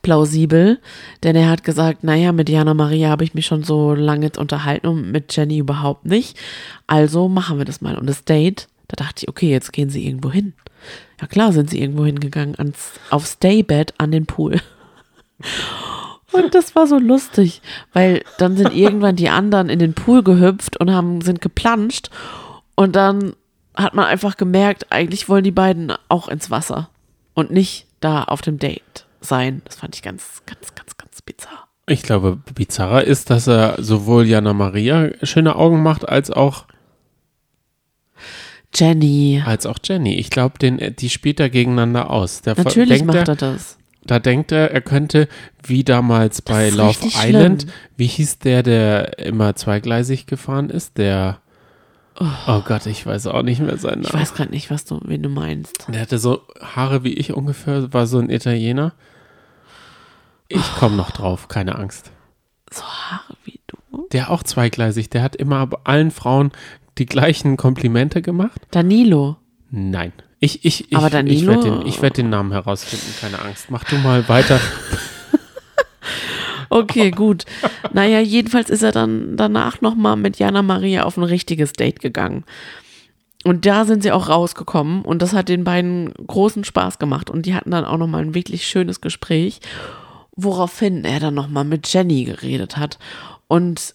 plausibel, denn er hat gesagt, naja, mit Jana Maria habe ich mich schon so lange jetzt unterhalten und mit Jenny überhaupt nicht. Also machen wir das mal. Und das Date, da dachte ich, okay, jetzt gehen sie irgendwo hin. Ja klar sind sie irgendwo hingegangen, ans, aufs Daybed an den Pool. [LAUGHS] Und das war so lustig, weil dann sind irgendwann die anderen in den Pool gehüpft und haben, sind geplanscht und dann hat man einfach gemerkt, eigentlich wollen die beiden auch ins Wasser und nicht da auf dem Date sein. Das fand ich ganz, ganz, ganz, ganz bizarr. Ich glaube, bizarrer ist, dass er sowohl Jana Maria schöne Augen macht, als auch, Jenny, als auch Jenny. Ich glaube, den, die spielt er gegeneinander aus. Der natürlich macht er, er das. Da denkt er, er könnte, wie damals bei Love Island, schlimm. wie hieß der, der immer zweigleisig gefahren ist? Der, oh, Gott, ich weiß auch nicht mehr seinen Ich Namen. weiß gerade nicht, was du, wen du meinst. Der hatte so Haare wie ich ungefähr, war so ein Italiener. Ich komme noch drauf, keine Angst. So Haare wie du. Der auch zweigleisig, der hat immer allen Frauen die gleichen Komplimente gemacht. Danilo. Nein. Ich, ich, ich, Aber ich Danilo- werde den, ich werd den Namen herausfinden, keine Angst. Mach du mal weiter. [LAUGHS] Okay, gut. Naja, jedenfalls ist er dann danach nochmal mit Jana Maria auf ein richtiges Date gegangen. Und da sind sie auch rausgekommen und das hat den beiden großen Spaß gemacht und die hatten dann auch nochmal ein wirklich schönes Gespräch, woraufhin er dann nochmal mit Jenny geredet hat und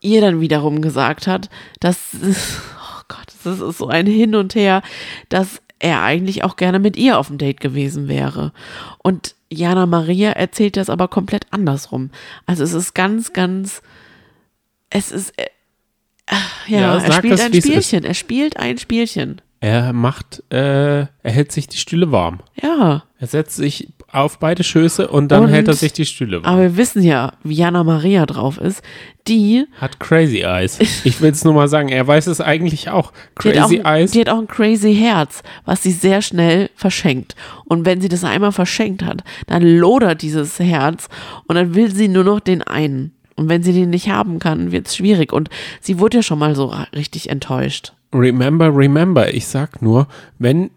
ihr dann wiederum gesagt hat, dass, oh Gott, das ist so ein Hin und Her, dass er eigentlich auch gerne mit ihr auf dem Date gewesen wäre. Und Jana Maria erzählt das aber komplett andersrum. Also es ist ganz, ganz, es ist, äh, ja, Ja, er spielt es, ein. Spielchen, er spielt ein Spielchen. Er macht, äh, er hält sich die Stühle warm. Ja, Er setzt sich auf beide Schöße und dann Und- hält er sich die Stühle warm. aber wir wissen ja, wie Jana Maria drauf ist. Die, Hat Crazy Eyes. [LAUGHS] Ich will es nur mal sagen, er weiß es eigentlich auch. die, hat auch, Crazy Eyes. die hat auch ein crazy Herz, was sie sehr schnell verschenkt. Und wenn sie das einmal verschenkt hat, dann lodert dieses Herz und dann will sie nur noch den einen. Und wenn sie den nicht haben kann, wird es schwierig. Und sie wurde ja schon mal so richtig enttäuscht. Remember, remember. Ich sag nur, wenn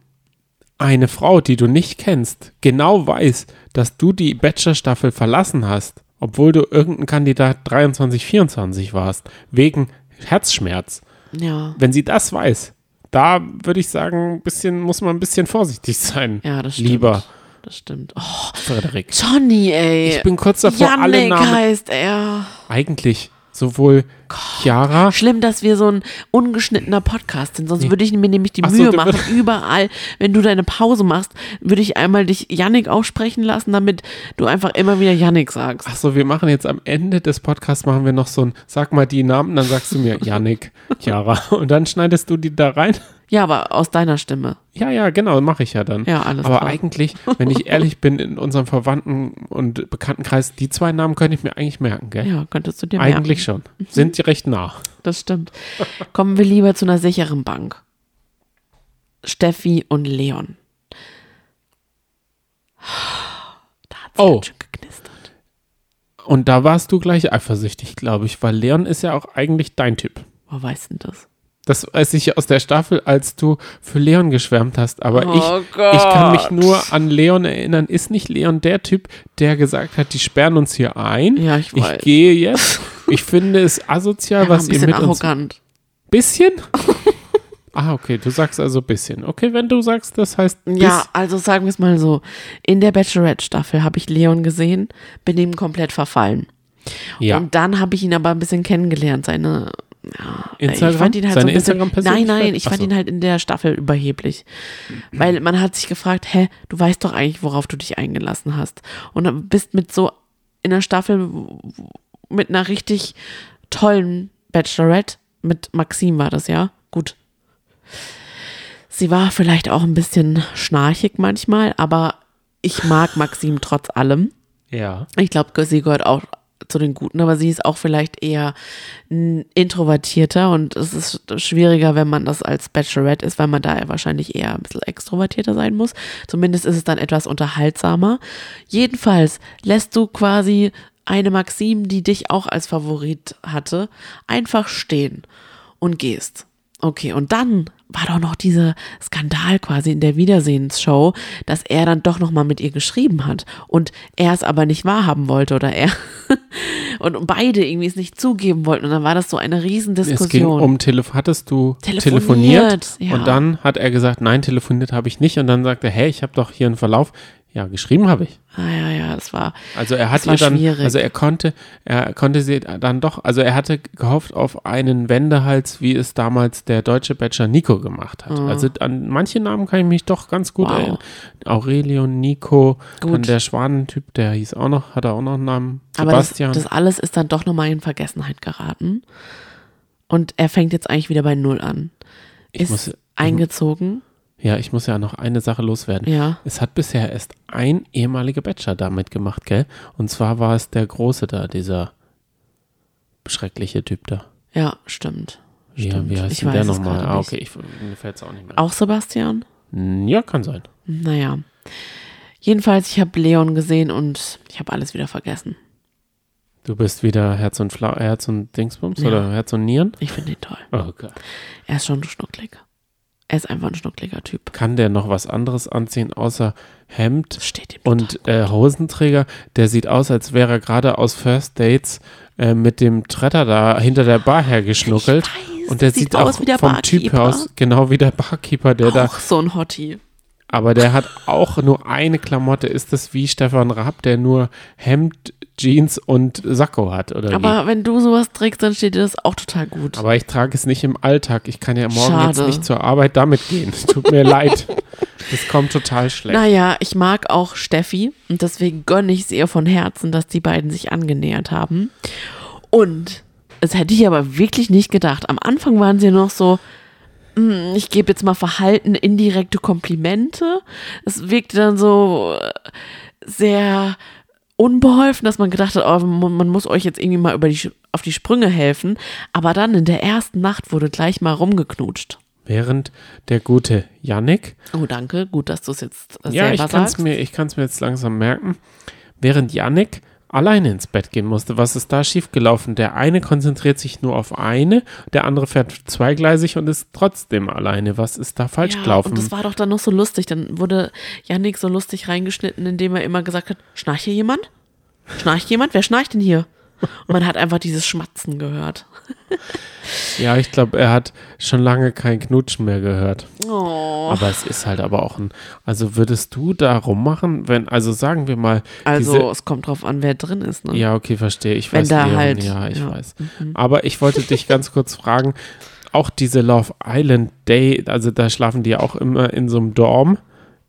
eine Frau, die du nicht kennst, genau weiß, dass du die Bachelor-Staffel verlassen hast, obwohl du irgendein Kandidat 23, 24 warst, wegen Herzschmerz. Ja, Wenn sie das weiß, da würde ich sagen, bisschen, muss man ein bisschen vorsichtig sein. ja, das stimmt. Lieber Das stimmt. Oh, Frederik. Johnny, ey. Ich bin kurz davor, alle Yannick Namen. heißt er. Eigentlich sowohl Chiara, Schlimm, dass wir so ein ungeschnittener Podcast sind. Sonst würde ich mir nämlich die Ach so, Mühe du machen, überall, wenn du deine Pause machst, würde ich einmal dich Yannick aussprechen lassen, damit du einfach immer wieder Yannick sagst. Ach so, wir machen jetzt am Ende des Podcasts machen wir noch so ein, sag mal die Namen, dann sagst du mir [LAUGHS] Yannick, Chiara und dann schneidest du die da rein. Ja, aber aus deiner Stimme. Ja, ja, genau, mache ich ja dann. Ja, alles Aber klar. eigentlich, wenn ich ehrlich bin, in unserem Verwandten- und Bekanntenkreis, die zwei Namen könnte ich mir eigentlich merken, gell? Ja, könntest du dir Eigentlich merken. schon. Sind die recht nah. Das stimmt. Kommen wir lieber zu einer sicheren Bank. Steffi und Leon. Da hat's Oh. schön geknistert. Und da warst du gleich eifersüchtig, glaube ich, weil Leon ist ja auch eigentlich dein Typ. Wo weißt denn das? Das weiß ich aus der Staffel, als du für Leon geschwärmt hast. Aber Oh ich, ich kann mich nur an Leon erinnern. Ist nicht Leon der Typ, der gesagt hat, die sperren uns hier ein? Ja, ich weiß. Ich gehe jetzt. Ich finde es asozial, war was ihr bisschen mit uns. arrogant. Bisschen? [LAUGHS] ah, okay. Du sagst also bisschen. Okay, wenn du sagst, das heißt. Ja, also sagen wir es mal so. In der Bachelorette-Staffel habe ich Leon gesehen, bin ihm komplett verfallen. Ja. Und dann habe ich ihn aber ein bisschen kennengelernt, seine ja, Instagram? Ich fand ihn halt Seine so ein bisschen, Instagram-Persönlichkeit? Nein, nein, ich fand so. ihn halt in der Staffel überheblich. Weil man hat sich gefragt, hä, du weißt doch eigentlich, worauf du dich eingelassen hast. Und bist mit so in der Staffel mit einer richtig tollen Bachelorette, mit Maxim war das, ja? Gut. Sie war vielleicht auch ein bisschen schnarchig manchmal, aber ich mag Maxim trotz allem. Ja. Ich glaube, sie gehört auch zu den Guten, aber sie ist auch vielleicht eher introvertierter und es ist schwieriger, wenn man das als Bachelorette ist, weil man da wahrscheinlich eher ein bisschen extrovertierter sein muss. Zumindest ist es dann etwas unterhaltsamer. Jedenfalls lässt du quasi eine Maxim, die dich auch als Favorit hatte, einfach stehen und gehst. Okay, und dann war doch noch dieser Skandal quasi in der Wiedersehensshow, dass er dann doch noch mal mit ihr geschrieben hat und er es aber nicht wahrhaben wollte oder er [LAUGHS] und beide irgendwie es nicht zugeben wollten und dann war das so eine Es ging Riesendiskussion. um Telefon. Hattest du Telefoniert, telefoniert? ja. Und dann hat er gesagt, nein, telefoniert habe ich nicht. Und dann sagte er, hey, ich habe doch hier einen Verlauf. Ja, geschrieben habe ich. ah, ja, ja, das war Also er hat ihr dann, schwierig. also er konnte, er konnte sie dann doch, also er hatte gehofft auf einen Wendehals, wie es damals der deutsche Bachelor Nico gemacht hat. Also an manche Namen kann ich mich doch ganz gut Mhm. Wow. erinnern. Aurelio, Nico, dann Gut. der Schwanentyp, der hieß auch noch, hat er auch noch einen Namen. Aber das, Sebastian. das alles ist dann doch nochmal in Vergessenheit geraten. Und er fängt jetzt eigentlich wieder bei Null an. Ich Ist muss- eingezogen. Ja, ich muss ja noch eine Sache loswerden. Ja. Es hat bisher erst ein ehemaliger Bachelor da mitgemacht, gell? Und zwar war es der Große da, dieser schreckliche Typ da. Ja, stimmt. Ja, Stimmt. wie heißt Ich denn der nochmal? Ah, nicht. okay, ich, mir fällt es auch nicht mehr. Auch Sebastian? ein. Ja, kann sein. Naja. Jedenfalls, ich habe Leon gesehen und ich habe alles wieder vergessen. Du bist wieder Herz und Fla Herz und Dingsbums Ja. oder Herz und Nieren? Ich finde ihn toll. Oh Gott. Er ist schon schnucklig. Er ist einfach ein schnuckliger Typ. Kann der noch was anderes anziehen außer Hemd und äh, Hosenträger? Der sieht aus, als wäre er gerade aus First Dates äh, mit dem Tretter da hinter der Bar hergeschnuckelt. Weiß, und der sieht sieht, aus auch wie der vom Typ Barkeeper. aus genau wie der Barkeeper, der da Auch so ein Hottie. Aber der hat auch nur eine Klamotte. Ist das wie Stefan Raab, der nur Hemd, Jeans und Sakko hat? Oder wie? Aber wenn du sowas trägst, dann steht dir das auch total gut. Aber ich trage es nicht im Alltag. Ich kann ja morgen jetzt Schade. nicht zur Arbeit damit gehen. Tut mir [LAUGHS] leid. Das kommt total schlecht. Naja, ich mag auch Steffi und deswegen gönne ich es ihr von Herzen, dass die beiden sich angenähert haben. Und das hätte ich aber wirklich nicht gedacht. Am Anfang waren sie noch so, "Hm, ich gebe jetzt mal verhalten indirekte Komplimente. Es wirkte dann so äh, sehr unbeholfen, dass man gedacht hat, oh, man muss euch jetzt irgendwie mal über die, auf die Sprünge helfen. Aber dann in der ersten Nacht wurde gleich mal rumgeknutscht. Während der gute Yannick, Oh, danke. Gut, dass du es jetzt ja, selber ich kann es sagst. mir, ich kann's mir jetzt langsam merken, während Yannick alleine ins Bett gehen musste. Was ist da schiefgelaufen? Der eine konzentriert sich nur auf eine, der andere fährt zweigleisig und ist trotzdem alleine. Was ist da falsch ja, gelaufen? Und das war doch dann noch so lustig. Dann wurde Yannick so lustig reingeschnitten, indem er immer gesagt hat: Schnarcht hier jemand? Schnarcht jemand? Wer schnarcht denn hier? Und man hat einfach dieses Schmatzen gehört. Ja, ich glaube, er hat schon lange kein Knutschen mehr gehört. Oh. Aber es ist halt aber auch ein. Also würdest du da rummachen, wenn, also sagen wir mal, Also, diese, es kommt drauf an, wer drin ist. Ne? ja, okay, verstehe. Ich Wenn weiß, da Leon, halt- ja, ich ja. weiß. Aber ich wollte [LAUGHS] dich ganz kurz fragen, auch diese Love Island Day, also da schlafen die ja auch immer in so einem Dorm.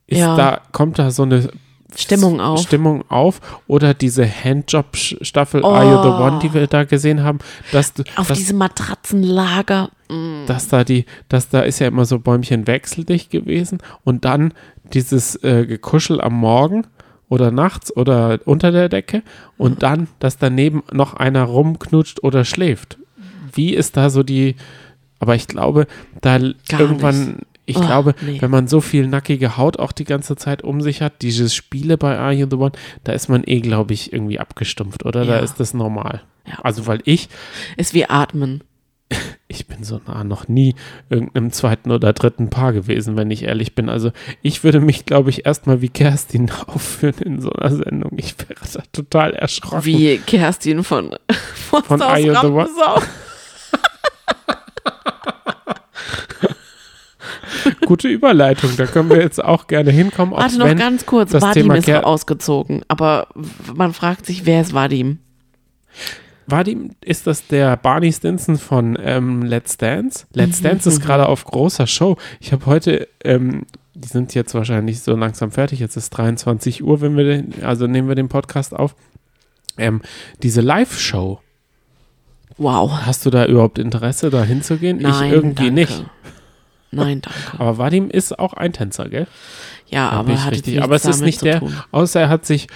Ist Ja. da, kommt da so eine Stimmung auf. Stimmung auf oder diese Handjob-Staffel Are You the Oh. One, die wir da gesehen haben, dass Auf dass, diesem Matratzenlager. Mm. dass da die, dass da ist ja immer so Bäumchen wechseldicht gewesen und dann dieses äh, Gekuschel am Morgen oder nachts oder unter der Decke und dann, dass daneben noch einer rumknutscht oder schläft. Wie ist da so die, aber ich glaube, da Gar irgendwann, ich Oh, glaube, nee. wenn man so viel nackige Haut auch die ganze Zeit um sich hat, diese Spiele bei Are You the One, da ist man eh, glaube ich, irgendwie abgestumpft, oder? Da Ja. ist das normal. Ja. Also, weil ich, Ist wie Atmen. [LAUGHS] ich bin so nah noch nie irgendeinem zweiten oder dritten Paar gewesen, wenn ich ehrlich bin. Also ich würde mich, glaube ich, erstmal wie Kerstin [LAUGHS] aufführen in so einer Sendung. Ich wäre da total erschrocken. Wie Kerstin von [LAUGHS] Von aus Are You the One? Gute Überleitung, da können wir jetzt auch gerne hinkommen. Warte noch ganz kurz. das Vadim Thema ist Ker- ausgezogen. Aber man fragt sich, wer ist Vadim? War die, ist das der Barney Stinson von ähm, Let's Dance? Let's Dance ist gerade auf großer Show. Ich habe heute, ähm, die sind jetzt wahrscheinlich so langsam fertig, jetzt ist 23 Uhr, wenn wir den, also nehmen wir den Podcast auf. Ähm, diese Live-Show. Wow. Hast du da überhaupt Interesse, da hinzugehen? Nein, ich irgendwie danke. nicht. Nein, danke. Aber Vadim ist auch ein Tänzer, gell? Ja, aber ich hat richtig. Aber es ist nicht der, tun. außer er hat sich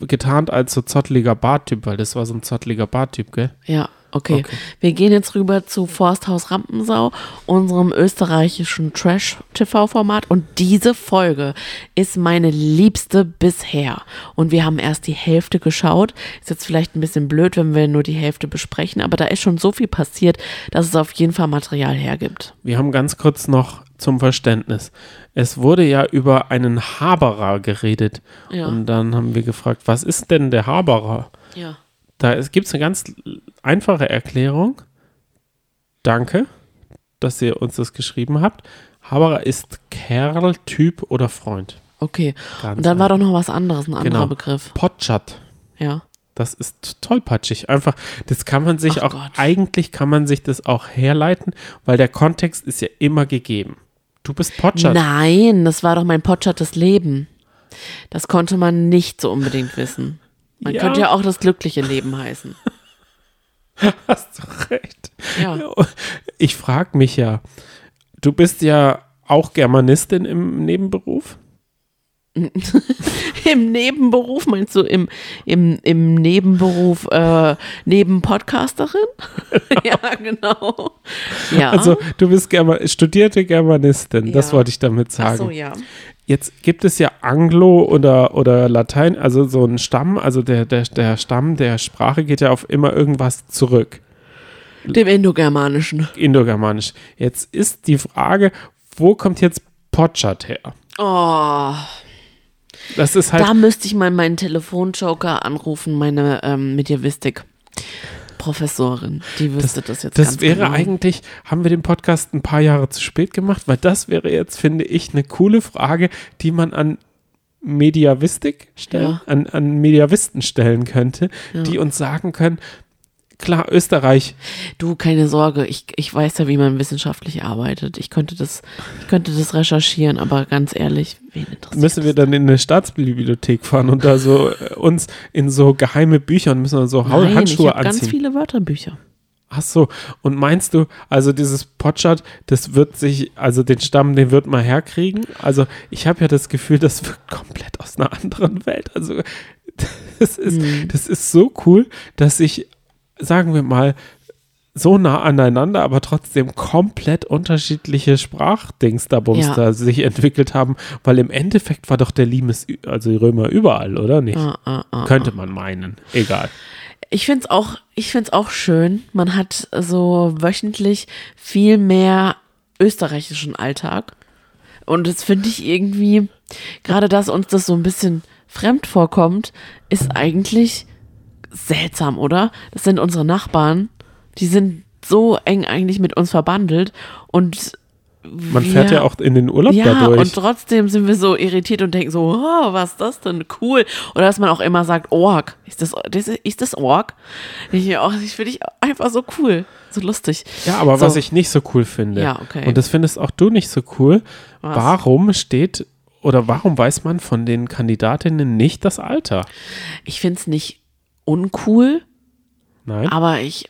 getarnt als so zotteliger Barttyp, weil das war so ein zotteliger Barttyp, gell? Ja, okay. Okay. Wir gehen jetzt rüber zu Forsthaus Rampensau, unserem österreichischen Trash-TV-Format. Und diese Folge ist meine liebste bisher. Und wir haben erst die Hälfte geschaut. Ist jetzt vielleicht ein bisschen blöd, wenn wir nur die Hälfte besprechen, aber da ist schon so viel passiert, dass es auf jeden Fall Material hergibt. Wir haben ganz kurz noch zum Verständnis. Es wurde ja über einen Haberer geredet. Ja. Und dann haben wir gefragt, was ist denn der Haberer? Ja. Da gibt es eine ganz einfache Erklärung. Danke, dass ihr uns das geschrieben habt. Haberer ist Kerl, Typ oder Freund. Okay. Ganz Und dann war doch noch was anderes, ein anderer Genau. Begriff. Potschat. Ja. Das ist tollpatschig. Einfach, das kann man sich Ach auch, Gott. eigentlich kann man sich das auch herleiten, weil der Kontext ist ja immer gegeben. Du bist Potschat. Nein, das war doch mein potschattes Leben. Das konnte man nicht so unbedingt wissen. Man Ja. könnte ja auch das glückliche Leben heißen. [LAUGHS] Hast du recht. Ja. Ich frage mich ja, du bist ja auch Germanistin im Nebenberuf? [LAUGHS] Im Nebenberuf, meinst du im, im, im Nebenberuf äh, neben Podcasterin? [LAUGHS] ja, genau. Ja. Also du bist Germa studierte Germanistin, das Ja. wollte ich damit Ach sagen. so, ja. Jetzt gibt es ja Anglo oder, oder Latein, also so ein Stamm, also der, der, der Stamm der Sprache geht ja auf immer irgendwas zurück. Dem Indogermanischen. Indogermanisch. Jetzt ist die Frage, wo kommt jetzt Potschat her? Oh, Das ist halt, da müsste ich mal meinen Telefonjoker anrufen, meine ähm, Medievistik-Professorin. Die wüsste das, jetzt das wäre genau. eigentlich, haben wir den Podcast ein paar Jahre zu spät gemacht, weil das wäre jetzt, finde ich, eine coole Frage, die man an Mediavistik stellen, Ja. an, an Mediavisten stellen könnte, die uns sagen können, klar, Österreich, Du, keine Sorge, ich, ich weiß ja, wie man wissenschaftlich arbeitet. Ich könnte das, ich könnte das recherchieren, aber ganz ehrlich, wen interessiert müssen wir dann in eine Staatsbibliothek fahren und da so äh, uns in so geheime Bücher und müssen wir so Nein, ich Handschuhe ganz anziehen. viele Wörterbücher. Ach so, und meinst du, also dieses Potschat, das wird sich, also den Stamm, den wird man herkriegen? Also ich habe ja das Gefühl, das wird komplett aus einer anderen Welt. Also [LAUGHS] das ist, Mhm. das ist so cool, dass sich, sagen wir mal, so nah aneinander, aber trotzdem komplett unterschiedliche Sprachdings da Ja. da sich entwickelt haben, weil im Endeffekt war doch der Limes, also die Römer überall, oder nicht? Ah, ah, ah. Könnte man meinen. Egal. Ich finde es auch, ich find's auch schön. Man hat so wöchentlich viel mehr österreichischen Alltag. Und das finde ich irgendwie, gerade dass uns das so ein bisschen fremd vorkommt, ist eigentlich seltsam, oder? Das sind unsere Nachbarn. Die sind so eng eigentlich mit uns verbandelt. Und Man fährt ja auch in den Urlaub ja, dadurch. und trotzdem sind wir so irritiert und denken so, oh, was ist das denn cool? Oder dass man auch immer sagt, Org. Ist das, das ist das Org? Ich, oh, ich finde ich einfach so cool, so lustig. Ja, aber So. was ich nicht so cool finde, Ja, okay. und das findest auch du nicht so cool, Was? warum steht oder warum weiß man von den Kandidatinnen nicht das Alter? Ich finde es nicht uncool, Nein? aber ich,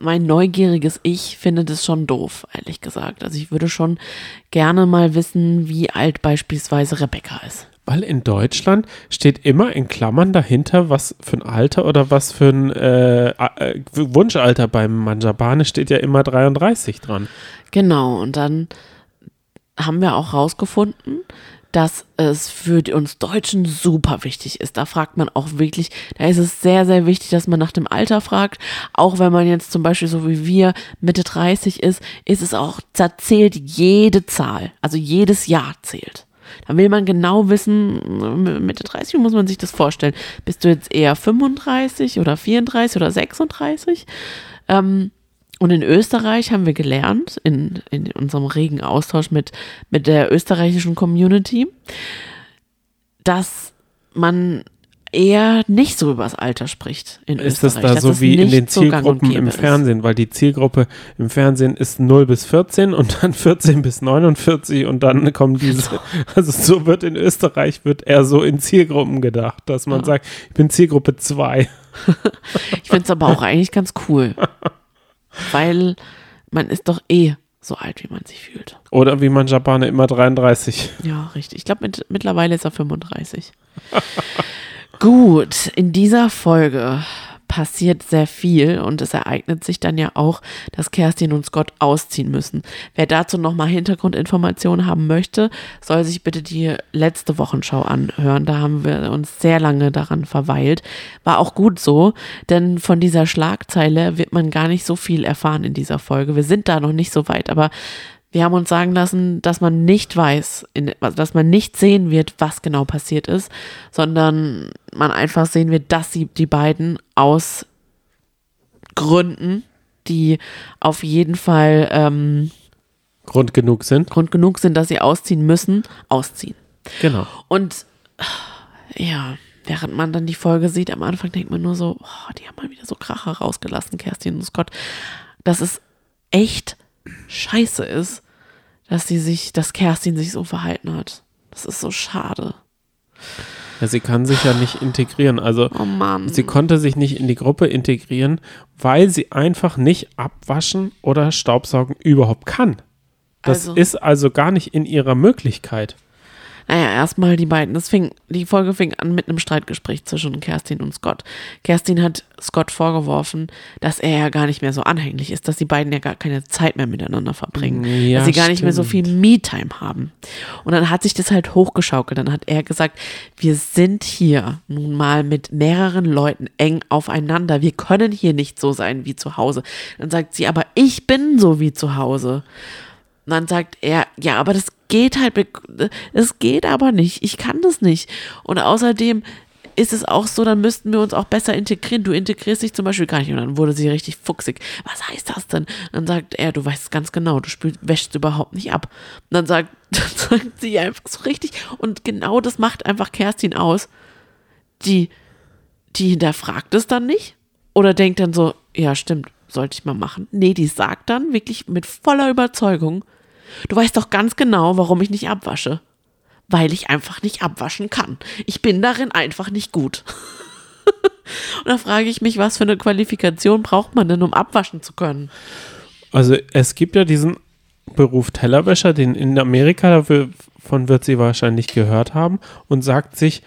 mein neugieriges Ich finde das schon doof, ehrlich gesagt. Also ich würde schon gerne mal wissen, wie alt beispielsweise Rebecca ist. Weil in Deutschland steht immer in Klammern dahinter, was für ein Alter oder was für ein äh, äh, Wunschalter beim Manjabane steht ja immer 33 dran. Genau, und dann haben wir auch rausgefunden, dass es für uns Deutschen super wichtig ist. Da fragt man auch wirklich, da ist es sehr, sehr wichtig, dass man nach dem Alter fragt. Auch wenn man jetzt zum Beispiel so wie wir Mitte 30 ist, ist es auch, zählt jede Zahl. Also jedes Jahr zählt. Da will man genau wissen, Mitte 30 wie muss man sich das vorstellen. Bist du jetzt eher 35 oder 34 oder 36? Ähm, und in Österreich haben wir gelernt, in, in unserem regen Austausch mit, mit der österreichischen Community, dass man eher nicht so übers Alter spricht in ist Österreich. da dass so es wie in den so Zielgruppen im ist. Fernsehen, weil die Zielgruppe im Fernsehen ist 0 bis 14 und dann 14 bis 49 und dann kommen diese, [LAUGHS] also so wird in Österreich, wird eher so in Zielgruppen gedacht, dass man Ja. sagt, ich bin Zielgruppe 2. [LAUGHS] Ich finde es aber auch eigentlich ganz cool. [LAUGHS] Weil man ist doch eh so alt, wie man sich fühlt. Oder wie man Japaner immer 33. Ja, richtig. Ich glaube, mit, mittlerweile ist er 35. [LAUGHS] Gut, in dieser Folge passiert sehr viel und es ereignet sich dann ja auch, dass Kerstin und Scott ausziehen müssen. Wer dazu nochmal Hintergrundinformationen haben möchte, soll sich bitte die letzte Wochenschau anhören. Da haben wir uns sehr lange daran verweilt. War auch gut so, denn von dieser Schlagzeile wird man gar nicht so viel erfahren in dieser Folge. Wir sind da noch nicht so weit, aber wir haben uns sagen lassen, dass man nicht weiß, in, also dass man nicht sehen wird, was genau passiert ist, sondern man einfach sehen wird, dass sie die beiden aus Gründen, die auf jeden Fall ähm, Grund genug sind. Grund genug sind, dass sie ausziehen müssen, ausziehen. Genau. Und ja, während man dann die Folge sieht, am Anfang denkt man nur so, oh, die haben mal wieder so Kracher rausgelassen, Kerstin und Scott, dass es echt scheiße ist, dass sie sich, dass Kerstin sich so verhalten hat. Das ist so schade. Ja, sie kann sich ja nicht integrieren. Also Oh sie konnte sich nicht in die Gruppe integrieren, weil sie einfach nicht abwaschen oder Staubsaugen überhaupt kann. Das Also- ist also gar nicht in ihrer Möglichkeit. Naja, erstmal die beiden. Das fing, die Folge fing an mit einem Streitgespräch zwischen Kerstin und Scott. Kerstin hat Scott vorgeworfen, dass er ja gar nicht mehr so anhänglich ist, dass die beiden ja gar keine Zeit mehr miteinander verbringen. Ja, dass sie gar nicht mehr so viel Me-Time haben. Und dann hat sich das halt hochgeschaukelt. Dann hat er gesagt, wir sind hier nun mal mit mehreren Leuten eng aufeinander. Wir können hier nicht so sein wie zu Hause. Dann sagt sie, aber ich bin so wie zu Hause. Und dann sagt er, ja, aber das geht halt, es geht aber nicht, ich kann das nicht. Und außerdem ist es auch so, dann müssten wir uns auch besser integrieren. Du integrierst dich zum Beispiel gar nicht. Und dann wurde sie richtig fuchsig. Was heißt das denn? dann sagt er, du weißt es ganz genau, du spül, wäschst überhaupt nicht ab. Und dann sagt, [LAUGHS] dann sagt sie einfach so richtig. Und genau das macht einfach Kerstin aus. Die, die hinterfragt es dann nicht oder denkt dann so, ja, stimmt, sollte ich mal machen. Nee, die sagt dann wirklich mit voller Überzeugung, du weißt doch ganz genau, warum ich nicht abwasche. Weil ich einfach nicht abwaschen kann. Ich bin darin einfach nicht gut. [LAUGHS] Und da frage ich mich, was für eine Qualifikation braucht man denn, um abwaschen zu können? Also es gibt ja diesen Beruf Tellerwäscher, den in Amerika, davon wird sie wahrscheinlich gehört haben und sagt sich,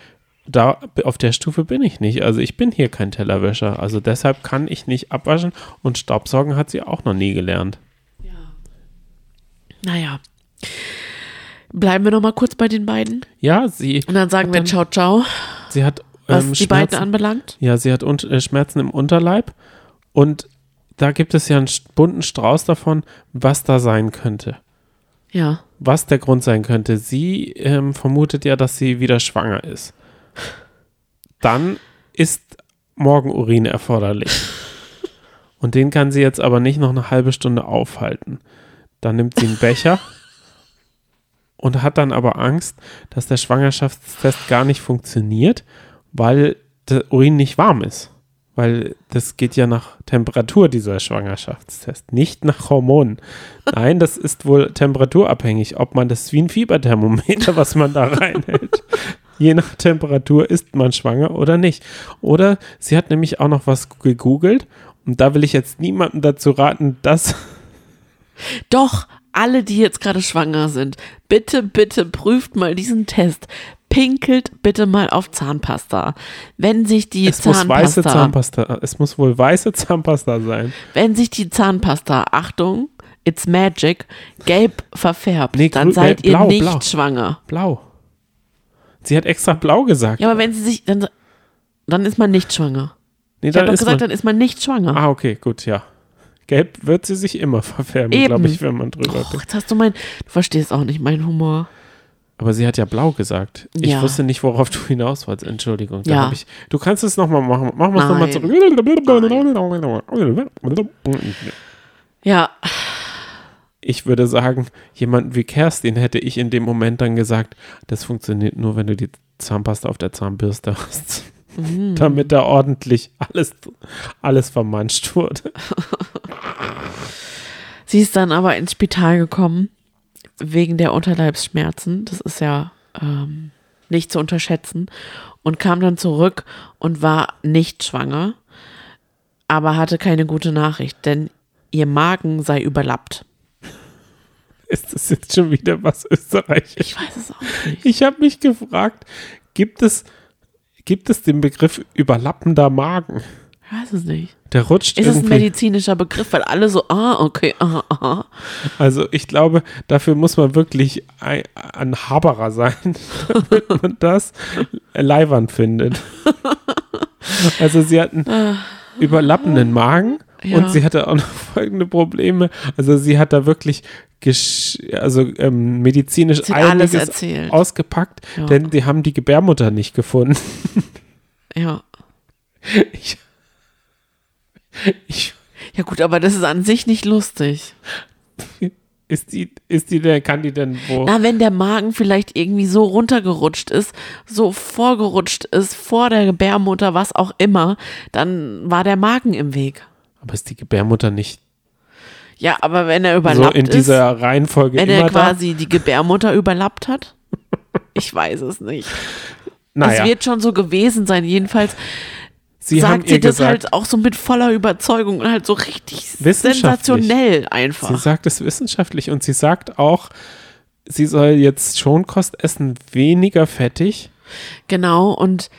da auf der Stufe bin ich nicht. Also ich bin hier kein Tellerwäscher. Also deshalb kann ich nicht abwaschen und Staubsaugen hat sie auch noch nie gelernt. Naja. Bleiben wir noch mal kurz bei den beiden. Ja, sie, Und dann sagen wir dann- ciao, ciao, sie hat was ähm, die beiden Schmerzen. anbelangt. Ja, sie hat un äh, Schmerzen im Unterleib und da gibt es ja einen bunten Strauß davon, was da sein könnte. Ja. Was der Grund sein könnte. Sie ähm, vermutet ja, dass sie wieder schwanger ist. Dann ist Morgenurin erforderlich. [LAUGHS] Und den kann sie jetzt aber nicht noch eine halbe Stunde aufhalten. Dann nimmt sie einen Becher und hat dann aber Angst, dass der Schwangerschaftstest gar nicht funktioniert, weil der Urin nicht warm ist. Weil das geht ja nach Temperatur, dieser Schwangerschaftstest, nicht nach Hormonen. Nein, das ist wohl temperaturabhängig, ob man das wie ein Fieberthermometer, was man da reinhält. Je nach Temperatur ist man schwanger oder nicht. Oder sie hat nämlich auch noch was gegoogelt und da will ich jetzt niemandem dazu raten, das Doch, alle, die jetzt gerade schwanger sind, bitte, bitte prüft mal diesen Test. Pinkelt bitte mal auf Zahnpasta. Wenn sich die es muss weiße Zahnpasta, Zahnpasta, es muss wohl weiße Zahnpasta sein. wenn sich die Zahnpasta, Achtung, it's magic, gelb verfärbt, Nee, dann seid äh, ihr blau, nicht blau. schwanger. Blau. Sie hat extra blau gesagt. Ja, aber wenn sie sich, dann, dann ist man nicht schwanger. nee, Ich habe doch gesagt, man, dann ist man nicht schwanger. Ah, okay, gut, ja. Gelb wird sie sich immer [LAUGHS] verfärben, glaube ich, wenn man drüber Och, jetzt hast du mein, du verstehst auch nicht meinen Humor. Aber sie hat ja blau gesagt. Ich Ja. wusste nicht, worauf du hinaus wolltest. Entschuldigung. Ja. ich, du kannst es nochmal machen. Machen wir es nochmal zurück. Ja, Ich würde sagen, jemand wie Kerstin hätte ich in dem Moment dann gesagt, das funktioniert nur, wenn du die Zahnpasta auf der Zahnbürste hast. damit da ordentlich alles, alles vermanscht wurde. [LAUGHS] Sie ist dann aber ins Spital gekommen wegen der Unterleibsschmerzen. Das ist ja ähm, nicht zu unterschätzen. Und kam dann zurück und war nicht schwanger, aber hatte keine gute Nachricht, denn ihr Magen sei überlappt. [LAUGHS] Ist das jetzt schon wieder was Österreichisches? Ich weiß es auch nicht. Ich habe mich gefragt, gibt es, gibt es den Begriff überlappender Magen? Ich weiß es nicht. Der rutscht Ist es ein medizinischer Begriff, weil alle so, ah, okay, ah, ah. Also ich glaube, dafür muss man wirklich ein, ein Haberer sein, [LAUGHS] damit man das leiwand findet. Also sie hatten überlappenden Magen Ja. und sie hatte auch noch folgende Probleme. Also sie hat da wirklich also ähm, medizinisch Sie alles erzählt. ausgepackt, Ja. denn die haben die Gebärmutter nicht gefunden. Ja. Ich, ich, Ja gut, aber das ist an sich nicht lustig. [LAUGHS] ist die, ist die denn, kann die denn wo? Na, wenn der Magen vielleicht irgendwie so runtergerutscht ist, so vorgerutscht ist, vor der Gebärmutter, was auch immer, dann war der Magen im Weg. Aber ist die Gebärmutter nicht Ja, aber wenn er so überlappt in ist, dieser Reihenfolge wenn er quasi die Gebärmutter überlappt hat, [LAUGHS] ich weiß es nicht. da? Naja, Es wird schon so gewesen sein. Jedenfalls sie sagt sie das gesagt, halt auch so mit voller Überzeugung und halt so richtig sensationell einfach. sie sagt es wissenschaftlich und sie sagt auch, sie soll jetzt Schonkost essen, weniger fettig. Genau, und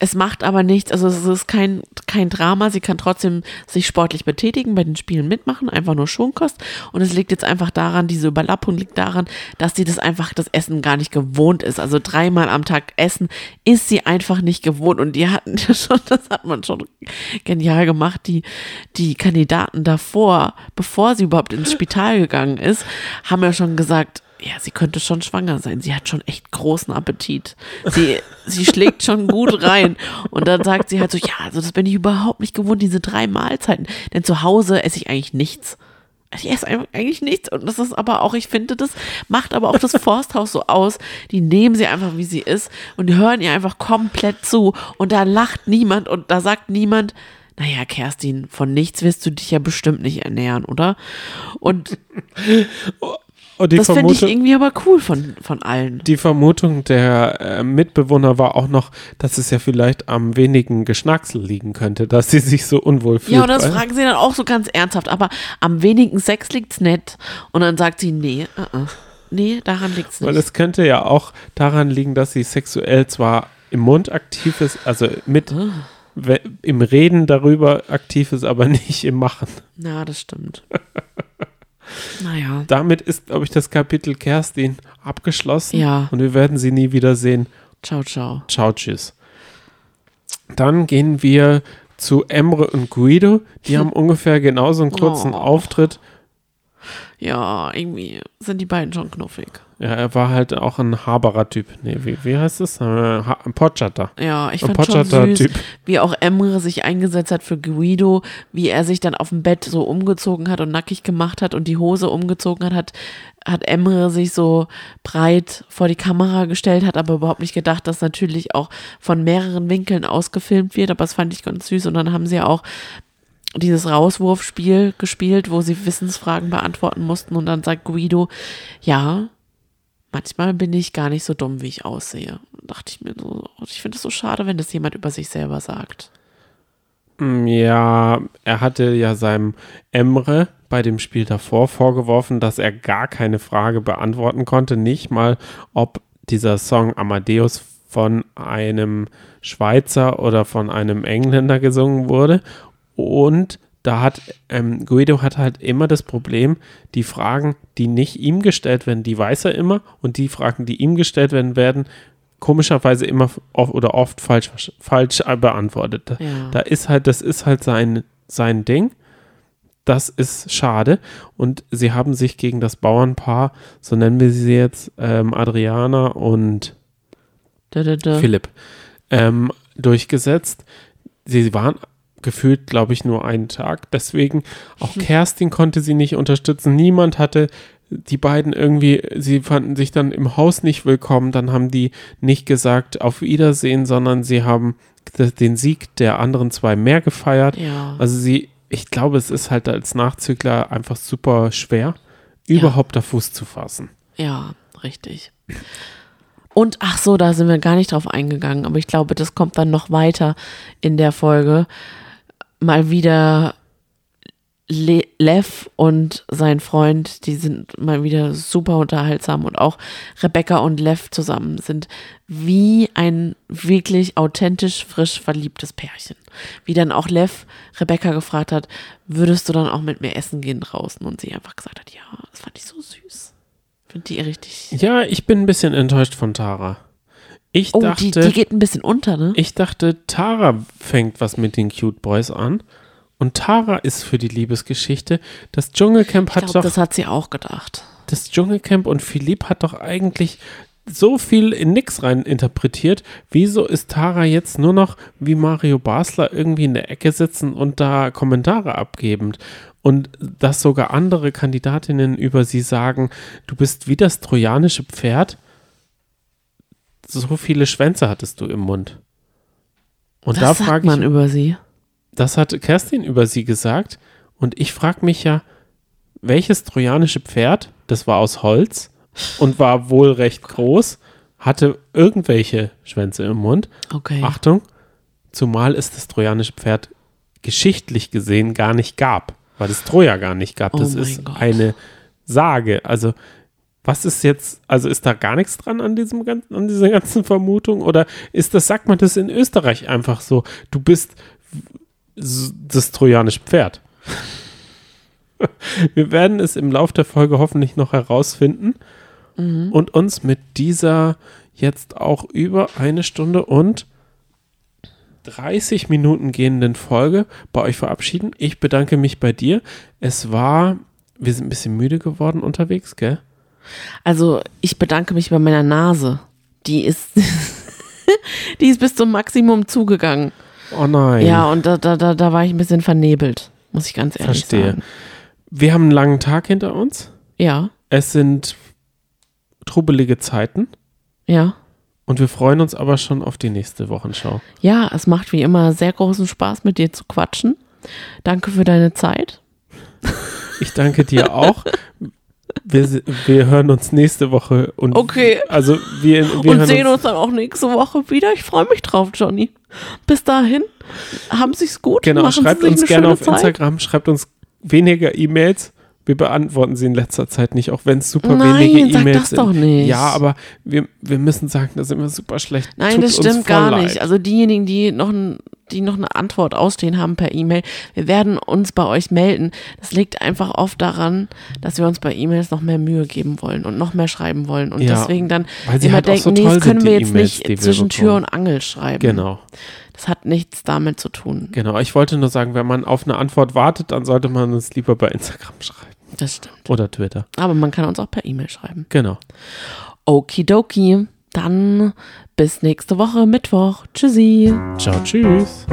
es macht aber nichts, also es ist kein, kein Drama, sie kann trotzdem sich sportlich betätigen, bei den Spielen mitmachen, einfach nur Schonkost. Und es liegt jetzt einfach daran, diese Überlappung liegt daran, dass sie das einfach, das Essen gar nicht gewohnt ist. Also dreimal am Tag essen ist sie einfach nicht gewohnt. Und die hatten [LAUGHS] ja schon, das hat man schon genial gemacht, die, die Kandidaten davor, bevor sie überhaupt ins Spital gegangen ist, haben ja schon gesagt, ja, sie könnte schon schwanger sein. Sie hat schon echt großen Appetit. Sie, sie schlägt schon gut rein. Und dann sagt sie halt so, ja, also das bin ich überhaupt nicht gewohnt, diese drei Mahlzeiten. Denn zu Hause esse ich eigentlich nichts. Ich esse eigentlich nichts. Und das ist aber auch, ich finde, das macht aber auch das Forsthaus so aus. Die nehmen sie einfach, wie sie ist und hören ihr einfach komplett zu. Und da lacht niemand und da sagt niemand, naja, Kerstin, von nichts wirst du dich ja bestimmt nicht ernähren, oder? Und [LAUGHS] Und die, das finde ich irgendwie aber cool von, von allen. die Vermutung der äh, Mitbewohner war auch noch, dass es ja vielleicht am wenigen Geschnacksel liegen könnte, dass sie sich so unwohl fühlt. Ja, und das weil- fragen sie dann auch so ganz ernsthaft. Aber am wenigen Sex liegt's nicht. Und dann sagt sie, nee, uh -uh. nee, daran liegt's Weil nicht. es könnte ja auch daran liegen, dass sie sexuell zwar im Mund aktiv ist, also mit we- im Reden darüber aktiv ist, aber [LAUGHS] nicht im Machen. Na, das stimmt. [LAUGHS] naja. Damit ist, glaube ich, das Kapitel Kerstin abgeschlossen. Ja. Und wir werden sie nie wieder sehen. Ciao, ciao. Ciao, tschüss. Dann gehen wir zu Emre und Guido. Die haben [LAUGHS] ungefähr genauso einen kurzen Oh. Auftritt. Ja, irgendwie sind die beiden schon knuffig. Ja, er war halt auch ein Haberer Typ. Nee, wie, wie heißt es? Äh, ein Potschatter. Ja, ich fand schon Potschatter süß, Typ. wie auch Emre sich eingesetzt hat für Guido, wie er sich dann auf dem Bett so umgezogen hat und nackig gemacht hat und die Hose umgezogen hat, hat, hat Emre sich so breit vor die Kamera gestellt, hat aber überhaupt nicht gedacht, dass natürlich auch von mehreren Winkeln ausgefilmt wird, aber das fand ich ganz süß und dann haben sie ja auch dieses Rauswurfspiel gespielt, wo sie Wissensfragen beantworten mussten und dann sagt Guido, ja, manchmal bin ich gar nicht so dumm, wie ich aussehe. Da dachte ich mir so, ich finde es so schade, wenn das jemand über sich selber sagt. Mm, Ja, er hatte ja seinem Emre bei dem Spiel davor vorgeworfen, dass er gar keine Frage beantworten konnte, nicht mal, ob dieser Song Amadeus von einem Schweizer oder von einem Engländer gesungen wurde. Und da hat ähm, Guido hat halt immer das Problem, die Fragen, die nicht ihm gestellt werden, die weiß er immer und die Fragen, die ihm gestellt werden, werden komischerweise immer oft oder oft falsch, falsch beantwortet. Ja. Da ist halt, das ist halt sein, sein Ding. Das ist schade. Und sie haben sich gegen das Bauernpaar, so nennen wir sie jetzt, ähm, Adriana und Da, da, da. Philipp, ähm, durchgesetzt. Sie waren gefühlt, glaube ich, nur einen Tag. Deswegen auch Kerstin konnte sie nicht unterstützen. Niemand hatte die beiden irgendwie, sie fanden sich dann im Haus nicht willkommen. Dann haben die nicht gesagt auf Wiedersehen, sondern sie haben den Sieg der anderen zwei mehr gefeiert. Ja. Also sie, ich glaube, es ist halt als Nachzügler einfach super schwer, überhaupt da Fuß zu fassen. Ja, richtig. Und ach so, da sind wir gar nicht drauf eingegangen, aber ich glaube, das kommt dann noch weiter in der Folge. Mal wieder Le Lev und sein Freund, die sind mal wieder super unterhaltsam und auch Rebecca und Lev zusammen sind wie ein wirklich authentisch frisch verliebtes Pärchen. Wie dann auch Lev Rebecca gefragt hat, würdest du dann auch mit mir essen gehen draußen? Und sie einfach gesagt hat, ja, das fand ich so süß. Finde die richtig. Ja, ich bin ein bisschen enttäuscht von Tara. Ich Oh, dachte, die, die geht ein bisschen unter, ne? ich dachte, Tara fängt was mit den Cute Boys an. Und Tara ist für die Liebesgeschichte. Das Dschungelcamp hat glaube, doch das hat sie auch gedacht. das Dschungelcamp und Philipp hat doch eigentlich so viel in nix rein interpretiert. Wieso ist Tara jetzt nur noch wie Mario Basler irgendwie in der Ecke sitzen und da Kommentare abgeben? Und dass sogar andere Kandidatinnen über sie sagen, du bist wie das trojanische Pferd. So viele Schwänze hattest du im Mund. Und das da sagt frage man ich, über sie. das hat Kerstin über sie gesagt. Und ich frage mich ja, welches trojanische Pferd, das war aus Holz und war wohl recht groß, hatte irgendwelche Schwänze im Mund. Okay. Achtung, zumal es das trojanische Pferd geschichtlich gesehen gar nicht gab, weil es Troja gar nicht gab. Oh Das mein ist Gott. eine Sage. Also was ist jetzt, also ist da gar nichts dran an diesem an dieser ganzen Vermutung? Oder ist das, sagt man das in Österreich einfach so? Du bist das trojanische Pferd. [LAUGHS] Wir werden es im Lauf der Folge hoffentlich noch herausfinden Mhm. und uns mit dieser jetzt auch über eine Stunde und 30 Minuten gehenden Folge bei euch verabschieden. Ich bedanke mich bei dir. Es war, wir sind ein bisschen müde geworden unterwegs, gell? Also, ich bedanke mich bei meiner Nase. Die ist, [LAUGHS] die ist bis zum Maximum zugegangen. Oh nein. Ja, und da, da, da, da war ich ein bisschen vernebelt, muss ich ganz ehrlich Verstehe. sagen. Wir haben einen langen Tag hinter uns. Ja, Es sind trubbelige Zeiten ja. und wir freuen uns aber schon auf die nächste Wochenschau. Ja, es macht wie immer sehr großen Spaß, mit dir zu quatschen. Danke für deine Zeit. Ich danke dir auch. [LAUGHS] Wir, wir hören uns nächste Woche und Okay. also wir, wir und sehen uns dann auch nächste Woche wieder. Ich freue mich drauf, Johnny. Bis dahin, haben Sich's gut. Genau, machen Sie schreibt uns gerne auf Zeit. Instagram, schreibt uns weniger E-Mails. Wir beantworten sie in letzter Zeit nicht, auch wenn es super Nein, wenige E-Mails das sind. doch nicht. Ja, aber wir, wir müssen sagen, da sind wir super schlecht. Nein, Tut das uns stimmt gar leid. nicht. Also diejenigen, die noch, ein, die noch eine Antwort ausstehen haben per E-Mail, wir werden uns bei euch melden. Das liegt einfach oft daran, dass wir uns bei E-Mails noch mehr Mühe geben wollen und noch mehr schreiben wollen. Und Ja, deswegen dann immer halt auch so denken, nee, das können wir jetzt E-Mails, die wir nicht zwischen Tür und Angel schreiben. Genau, Das hat nichts damit zu tun. genau. Ich wollte nur sagen, wenn man auf eine Antwort wartet, dann sollte man uns lieber bei Instagram schreiben Das stimmt. oder Twitter. Aber man kann uns auch per E-Mail schreiben. Genau. Okidoki. Dann bis nächste Woche, Mittwoch. Tschüssi. Ciao, tschüss.